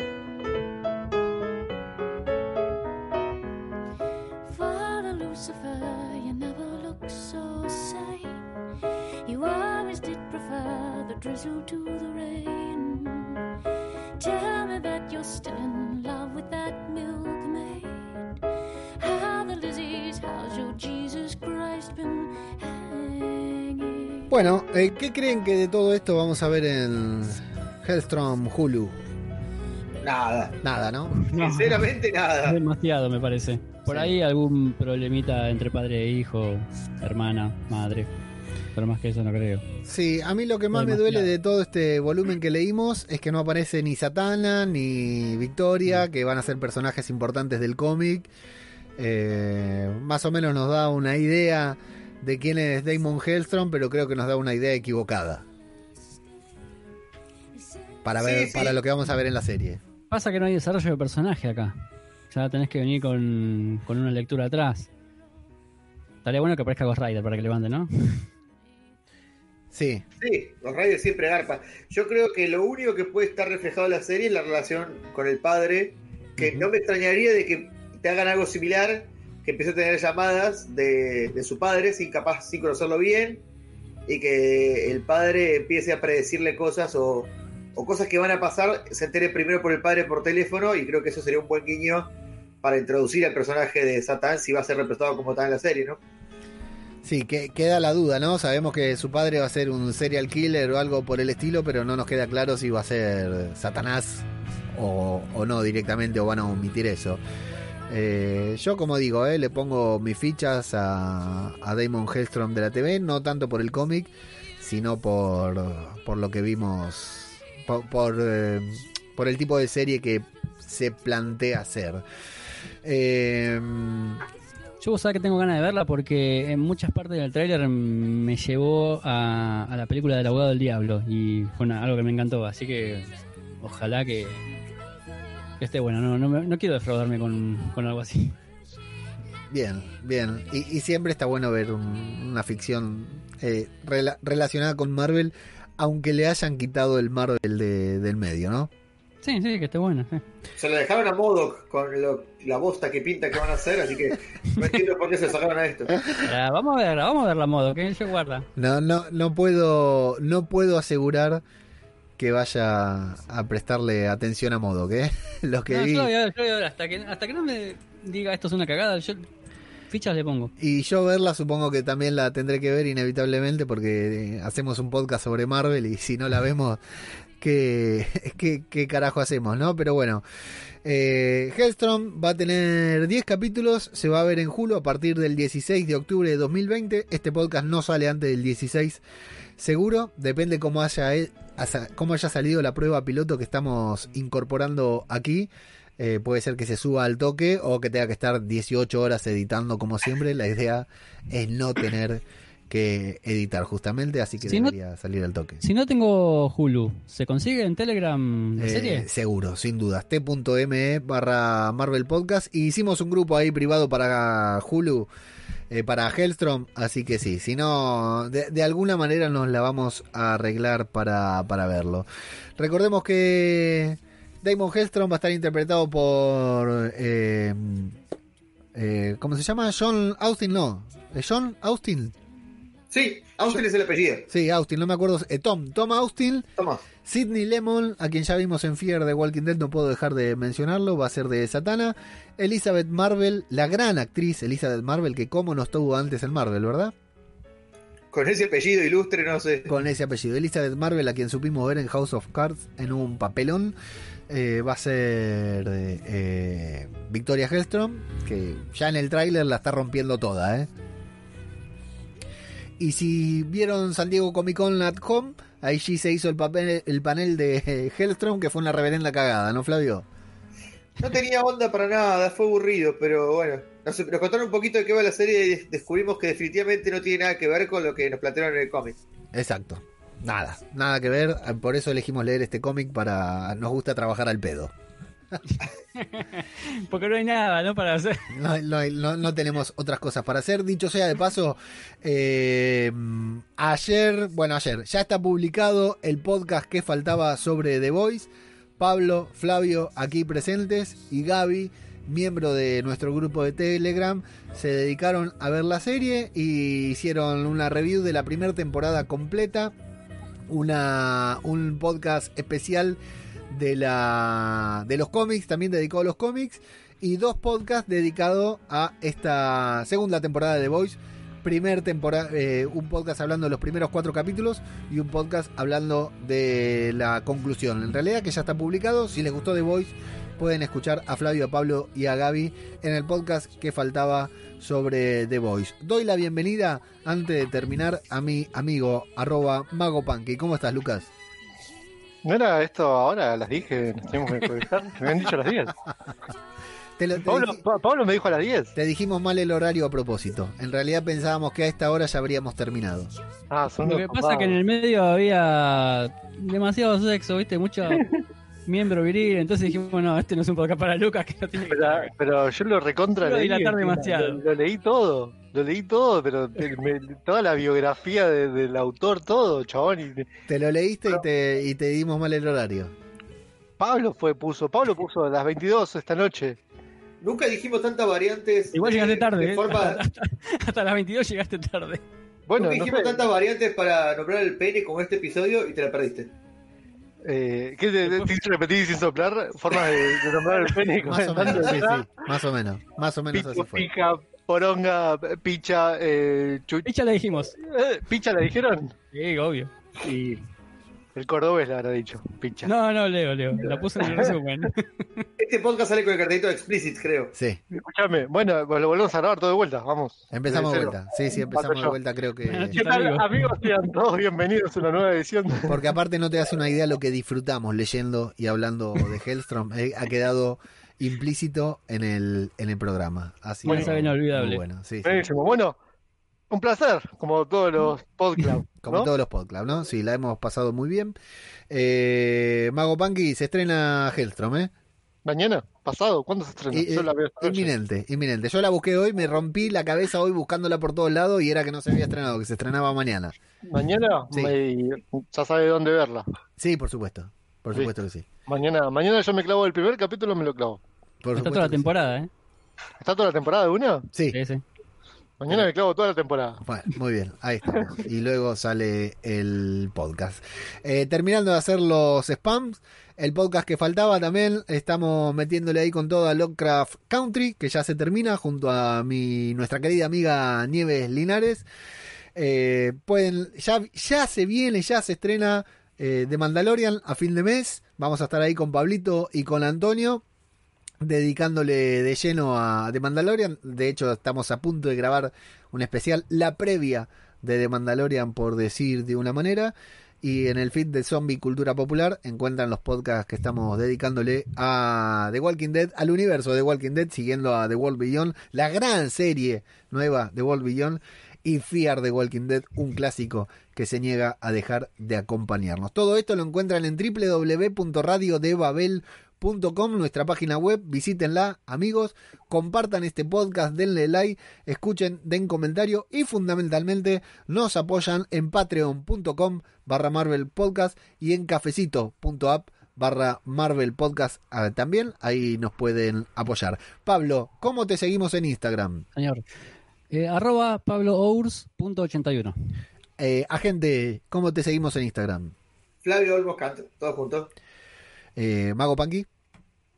Drizzle to the rain. Bueno, eh, ¿qué creen que de todo esto vamos a ver en Hellstrom Hulu? Nada. Nada, ¿no? Sinceramente, nada. Demasiado, me parece. Por Sí. ahí algún problemita entre padre e hijo, hermana, madre. Pero más que eso no creo. Sí, a mí lo que más me duele de todo este volumen que leímos es que no aparece ni Satana ni Victoria, que van a ser personajes importantes del cómic. Eh, más o menos nos da una idea de quién es Damon Hellstrom, pero creo que nos da una idea equivocada. Para ver, Sí, sí. para lo que vamos a ver en la serie. Pasa que no hay desarrollo de personaje acá. Ya tenés que venir con, con una lectura atrás. Estaría bueno que aparezca Ghost Rider para que levante, ¿no? Sí, Sí, los Raiders siempre garpa. Yo creo que lo único que puede estar reflejado en la serie es la relación con el padre, que no me extrañaría de que te hagan algo similar, que empiece a tener llamadas de, de su padre sin capaz sin conocerlo bien, y que el padre empiece a predecirle cosas o, o cosas que van a pasar, se entere primero por el padre por teléfono, y creo que eso sería un buen guiño para introducir al personaje de Satán si va a ser representado como tal en la serie, ¿no? sí, que, queda la duda, ¿no? Sabemos que su padre va a ser un serial killer o algo por el estilo, pero no nos queda claro si va a ser Satanás o, o no directamente o van a omitir eso. Eh, yo como digo, eh, le pongo mis fichas a, a Damon Hellstrom de la TV, no tanto por el cómic, sino por, por lo que vimos, por, por, eh, por el tipo de serie que se plantea hacer. Eh, Yo vos sabés que tengo ganas de verla porque en muchas partes del tráiler me llevó a, a la película del abogado del diablo y fue una- algo que me encantó, así que ojalá que, que esté bueno, no, no, quiero defraudarme con, con algo así. Bien, bien. Y, y siempre está bueno ver un- una ficción eh, rela- relacionada con Marvel, aunque le hayan quitado el Marvel de- del medio, ¿no? Sí, sí, que esté bueno. sí. Se lo dejaron a Modoc con lo- la bosta que pinta que van a hacer, así que no entiendo por qué se sacaron a esto. Pará, vamos a ver, vamos a ver la modo, que yo guarda. No, no, no puedo, no puedo asegurar que vaya a prestarle atención a modo, ¿qué? Los que No, vi. yo yo hasta que, hasta que no me diga esto es una cagada, yo fichas le pongo. Y yo verla supongo que también la tendré que ver inevitablemente porque eh, hacemos un podcast sobre Marvel y si no la vemos qué, qué- qué carajo hacemos, ¿no? Pero bueno, eh, Hellstrom va a tener 10 capítulos, se va a ver en Hulu a partir del 16 de octubre de 2020. Este podcast no sale antes del 16, seguro, depende cómo haya, e- haya- cómo haya salido la prueba piloto que estamos incorporando aquí. Eh, puede ser que se suba al toque o que tenga que estar 18 horas editando como siempre. La idea es no tener que editar justamente, así que Si no- debería salir al toque. Si no tengo Hulu, ¿se consigue en Telegram la Eh, serie? seguro, sin dudas. T.me barra Marvel Podcast. Y hicimos un grupo ahí privado para Hulu, eh, para Hellstrom. Así que sí, si no, de, de alguna manera nos la vamos a arreglar para, para verlo. Recordemos que Damon Hellstrom va a estar interpretado por. eh, ¿Cómo se llama? John Austin, no. ¿Eh, John Austin? Sí, Austin es el apellido. Sí, Austin, no me acuerdo. eh, Tom, Tom Austin. Toma. Sidney Lemon, a quien ya vimos en Fear de Walking Dead, no puedo dejar de mencionarlo, va a ser de Satana. Elizabeth Marvel, la gran actriz Elizabeth Marvel, que como no estuvo antes en Marvel, ¿verdad? Con ese apellido ilustre, no sé. Con ese apellido. Elizabeth Marvel, a quien supimos ver en House of Cards en un papelón, eh, va a ser eh, Victoria Hellstrom, que ya en el tráiler la está rompiendo toda, ¿eh? Y si vieron San Diego Comic Con at Home, ahí sí se hizo el, papel, el panel de Hellstrom, que fue una reverenda cagada, ¿no, Flavio? No tenía onda para nada, fue aburrido, pero bueno. Nos, nos contaron un poquito de qué va la serie y descubrimos que definitivamente no tiene nada que ver con lo que nos plantearon en el cómic. Exacto. Nada, nada que ver. Por eso elegimos leer este cómic para... Nos gusta trabajar al pedo. Porque no hay nada, ¿no? Para hacer. No, tenemos otras cosas para hacer. Dicho sea de paso, eh, ayer, bueno, ayer ya está publicado el podcast que faltaba sobre The Voice. Pablo, Flavio, aquí presentes, y Gaby, miembro de nuestro grupo de Telegram, se dedicaron a ver la serie y hicieron una review de la primera temporada completa. Una, un podcast especial de, la, de los cómics, también dedicado a los cómics, y dos podcasts dedicados a esta segunda temporada de The Voice. Primer temporada, eh, un podcast hablando de los primeros cuatro capítulos y un podcast hablando de la conclusión. En realidad que ya está publicado, si les gustó The Voice pueden escuchar a Flavio, a Pablo y a Gaby en el podcast que faltaba sobre The Voice. Doy la bienvenida antes de terminar a mi amigo arroba magopanky. ¿Cómo estás Lucas? ¿No era esto ahora las 10 que nos teníamos que conectar? Me habían dicho a las 10. Te lo- te Pablo, dije- Pa- Pablo me dijo a las 10. Te dijimos mal el horario a propósito. En realidad pensábamos que a esta hora ya habríamos terminado. Ah, son Lo que pasa es que en el medio había demasiado sexo, ¿viste? Mucho miembro viril. Entonces dijimos, no, este no es un podcast para Lucas, que no tiene que Pero, pero yo lo recontra Lo leí. dilatar encima, demasiado. Lo, lo leí todo. Lo leí todo, pero te- me- toda la biografía de- del autor, todo, chabón. Y Te lo leíste y te, y te dimos mal el horario. Pablo fue, puso, Pablo puso a las 22 esta noche. Nunca dijimos tantas variantes. Igual de- llegaste tarde, de ¿eh? forma- Hasta las 22 llegaste tarde. Bueno, Nunca no dijimos sé, tantas variantes para nombrar el pene como este episodio y te la perdiste. eh, ¿qué te, te hice repetir sin soplar? Formas de, de nombrar el pene. Más o menos, sí, ¿verdad? sí. Más o menos. Más o menos así fue. pica, poronga, picha, eh, chu- Y ya le dijimos. eh, picha la dijeron. Sí, obvio. Y el cordobés le habrá dicho, picha. No, no, Leo, Leo. La puse en el resumen. Este podcast sale con el cartelito de explicit, creo. Sí. Escuchame, bueno, lo volvemos a grabar todo de vuelta, vamos. Empezamos de vuelta. Sí, sí, empezamos de yo. vuelta, creo que. ¿Qué tal, Amigos. amigos? Sean todos bienvenidos a una nueva edición. Porque aparte no te das una idea lo que disfrutamos leyendo y hablando de Hellstrom. Eh, ha quedado implícito en el, en el programa. Así saga inolvidable. muy bueno, sí, sí. Buenísimo. Bueno, un placer, como todos los podcasts. Como ¿no? todos los podcasts, ¿no? Sí, la hemos pasado muy bien. Eh, Mago Punky se estrena Hellstrom, ¿eh? Mañana, pasado, ¿cuándo se estrena? Y- Yo la veo esta noche. Inminente, inminente. Yo la busqué hoy, me rompí la cabeza hoy buscándola por todos lados y era que no se había estrenado, que se estrenaba mañana. Mañana, Sí. me- ya sabe dónde verla. Sí, por supuesto. Por Sí. supuesto que sí. Mañana, mañana yo me clavo el primer capítulo, me lo clavo. Por Está toda la sí. temporada, ¿eh? ¿Está toda la temporada de una? Sí, Sí, sí. Mañana me clavo toda la temporada. Bueno, muy bien, ahí estamos. Y luego sale el podcast. Eh, terminando de hacer los spams, el podcast que faltaba también, estamos metiéndole ahí con todo a Lovecraft Country, que ya se termina, junto a mi nuestra querida amiga Nieves Linares. Eh, pueden, ya, ya se viene, ya se estrena eh, de Mandalorian a fin de mes. Vamos a estar ahí con Pablito y con Antonio dedicándole de lleno a The Mandalorian. De hecho, estamos a punto de grabar un especial, la previa de The Mandalorian, por decir de una manera. Y en el feed de Zombie Cultura Popular encuentran los podcasts que estamos dedicándole a The Walking Dead, al universo de The Walking Dead, siguiendo a The World Beyond, la gran serie nueva de World Beyond, y Fear the Walking Dead, un clásico que se niega a dejar de acompañarnos. Todo esto lo encuentran en www.radiodebabel.com, nuestra página web, visítenla, amigos, compartan este podcast, denle like, escuchen, den comentario y fundamentalmente nos apoyan en patreon.com barra Marvel Podcast y en cafecito.app barra Marvel Podcast ah, también, ahí nos pueden apoyar. Pablo, ¿cómo te seguimos en Instagram? Señor. Eh, arroba pabloours.81. Eh, agente, ¿cómo te seguimos en Instagram? Flavio Olmos Canto, todos juntos. Eh, Mago Panqui.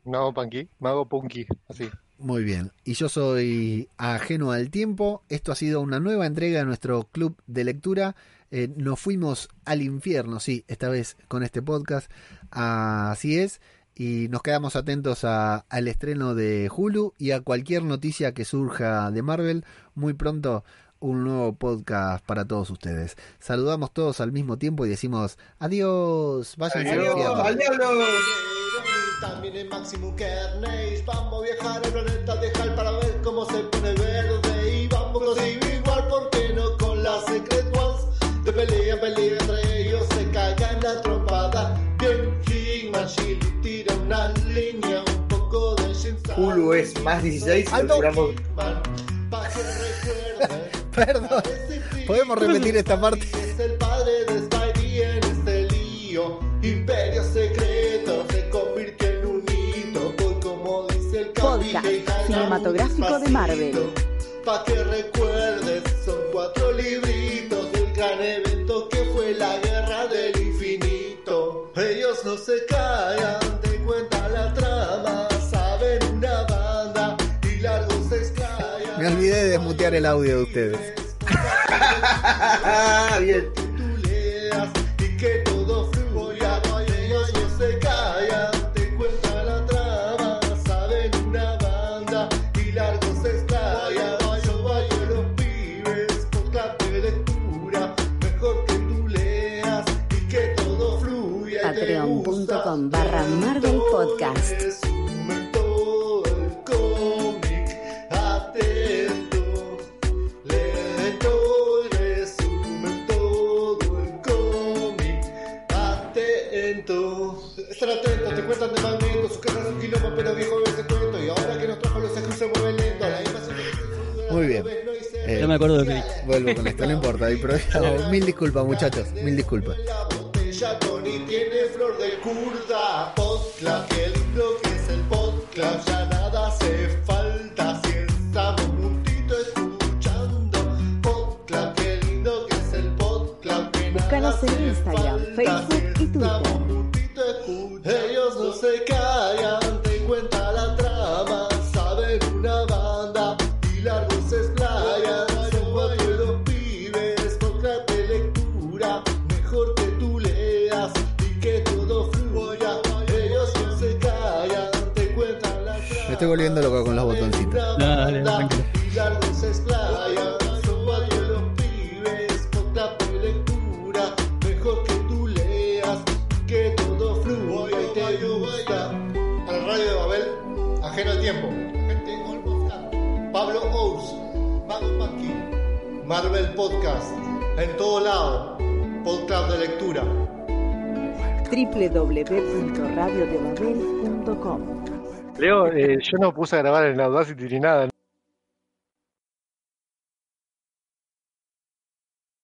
Mago Punky, Mago Punky, así. Muy bien. Y yo soy ajeno al tiempo. Esto ha sido una nueva entrega de nuestro club de lectura. Eh, nos fuimos al infierno, sí, esta vez con este podcast. Así es. Y nos quedamos atentos a- al estreno de Hulu y a cualquier noticia que surja de Marvel. Muy pronto un nuevo podcast para todos ustedes. Saludamos todos al mismo tiempo y decimos adiós. Al Adiós, al diablo. También en Maximum Carnage Vamos a viajar al planeta de Hal para ver cómo se pone verde Y vamos a igual, ¿por qué no? Con las Secret Ones De pelea pelea entre ellos se cagan la trompada Bien, Chili tira una línea Un poco de Hulu es más 16 y Alto. lo Perdón. ¿Podemos repetir esta parte? Es el padre de Spidey en este lío. Imperio secreto se convirtió en un hito. Voy como dice el Podcast cinematográfico de Marvel. Pa' que recuerdes, son cuatro libritos del gran evento que todo fluya. y te gusta. Patreon.com barra Marvel Podcast. De Magneto, su casa es un quilombo, pero viejo ese cuento. Y ahora que nos trajo los se mueve lento, la invasión Muy bien. Eh, No me acuerdo de dije. Vuelvo con esto, no importa. Mil disculpas, muchachos. Mil disculpas. La botella Tony tiene flor de curda. Podclub, qué lindo que es el podclub. Ya nada hace falta si estamos juntitos escuchando. Podclub, qué lindo que es el podclub. Que nada Búscanos en Instagram, falta Facebook y Twitter. Ellos no se callan, te cuenta la trama. Saben una banda y largo se explayan. Son cuatro los pibes, de lectura. Mejor que tú leas y que todo fluya. Ellos no se callan, te cuentan la trama. Me estoy volviendo loco con los botoncitos. Dale, tranquilo. Marvel Podcast, en todo lado, podcast de lectura. www.radiodebabel.com Leo, eh, yo no puse a grabar en Audacity ni nada.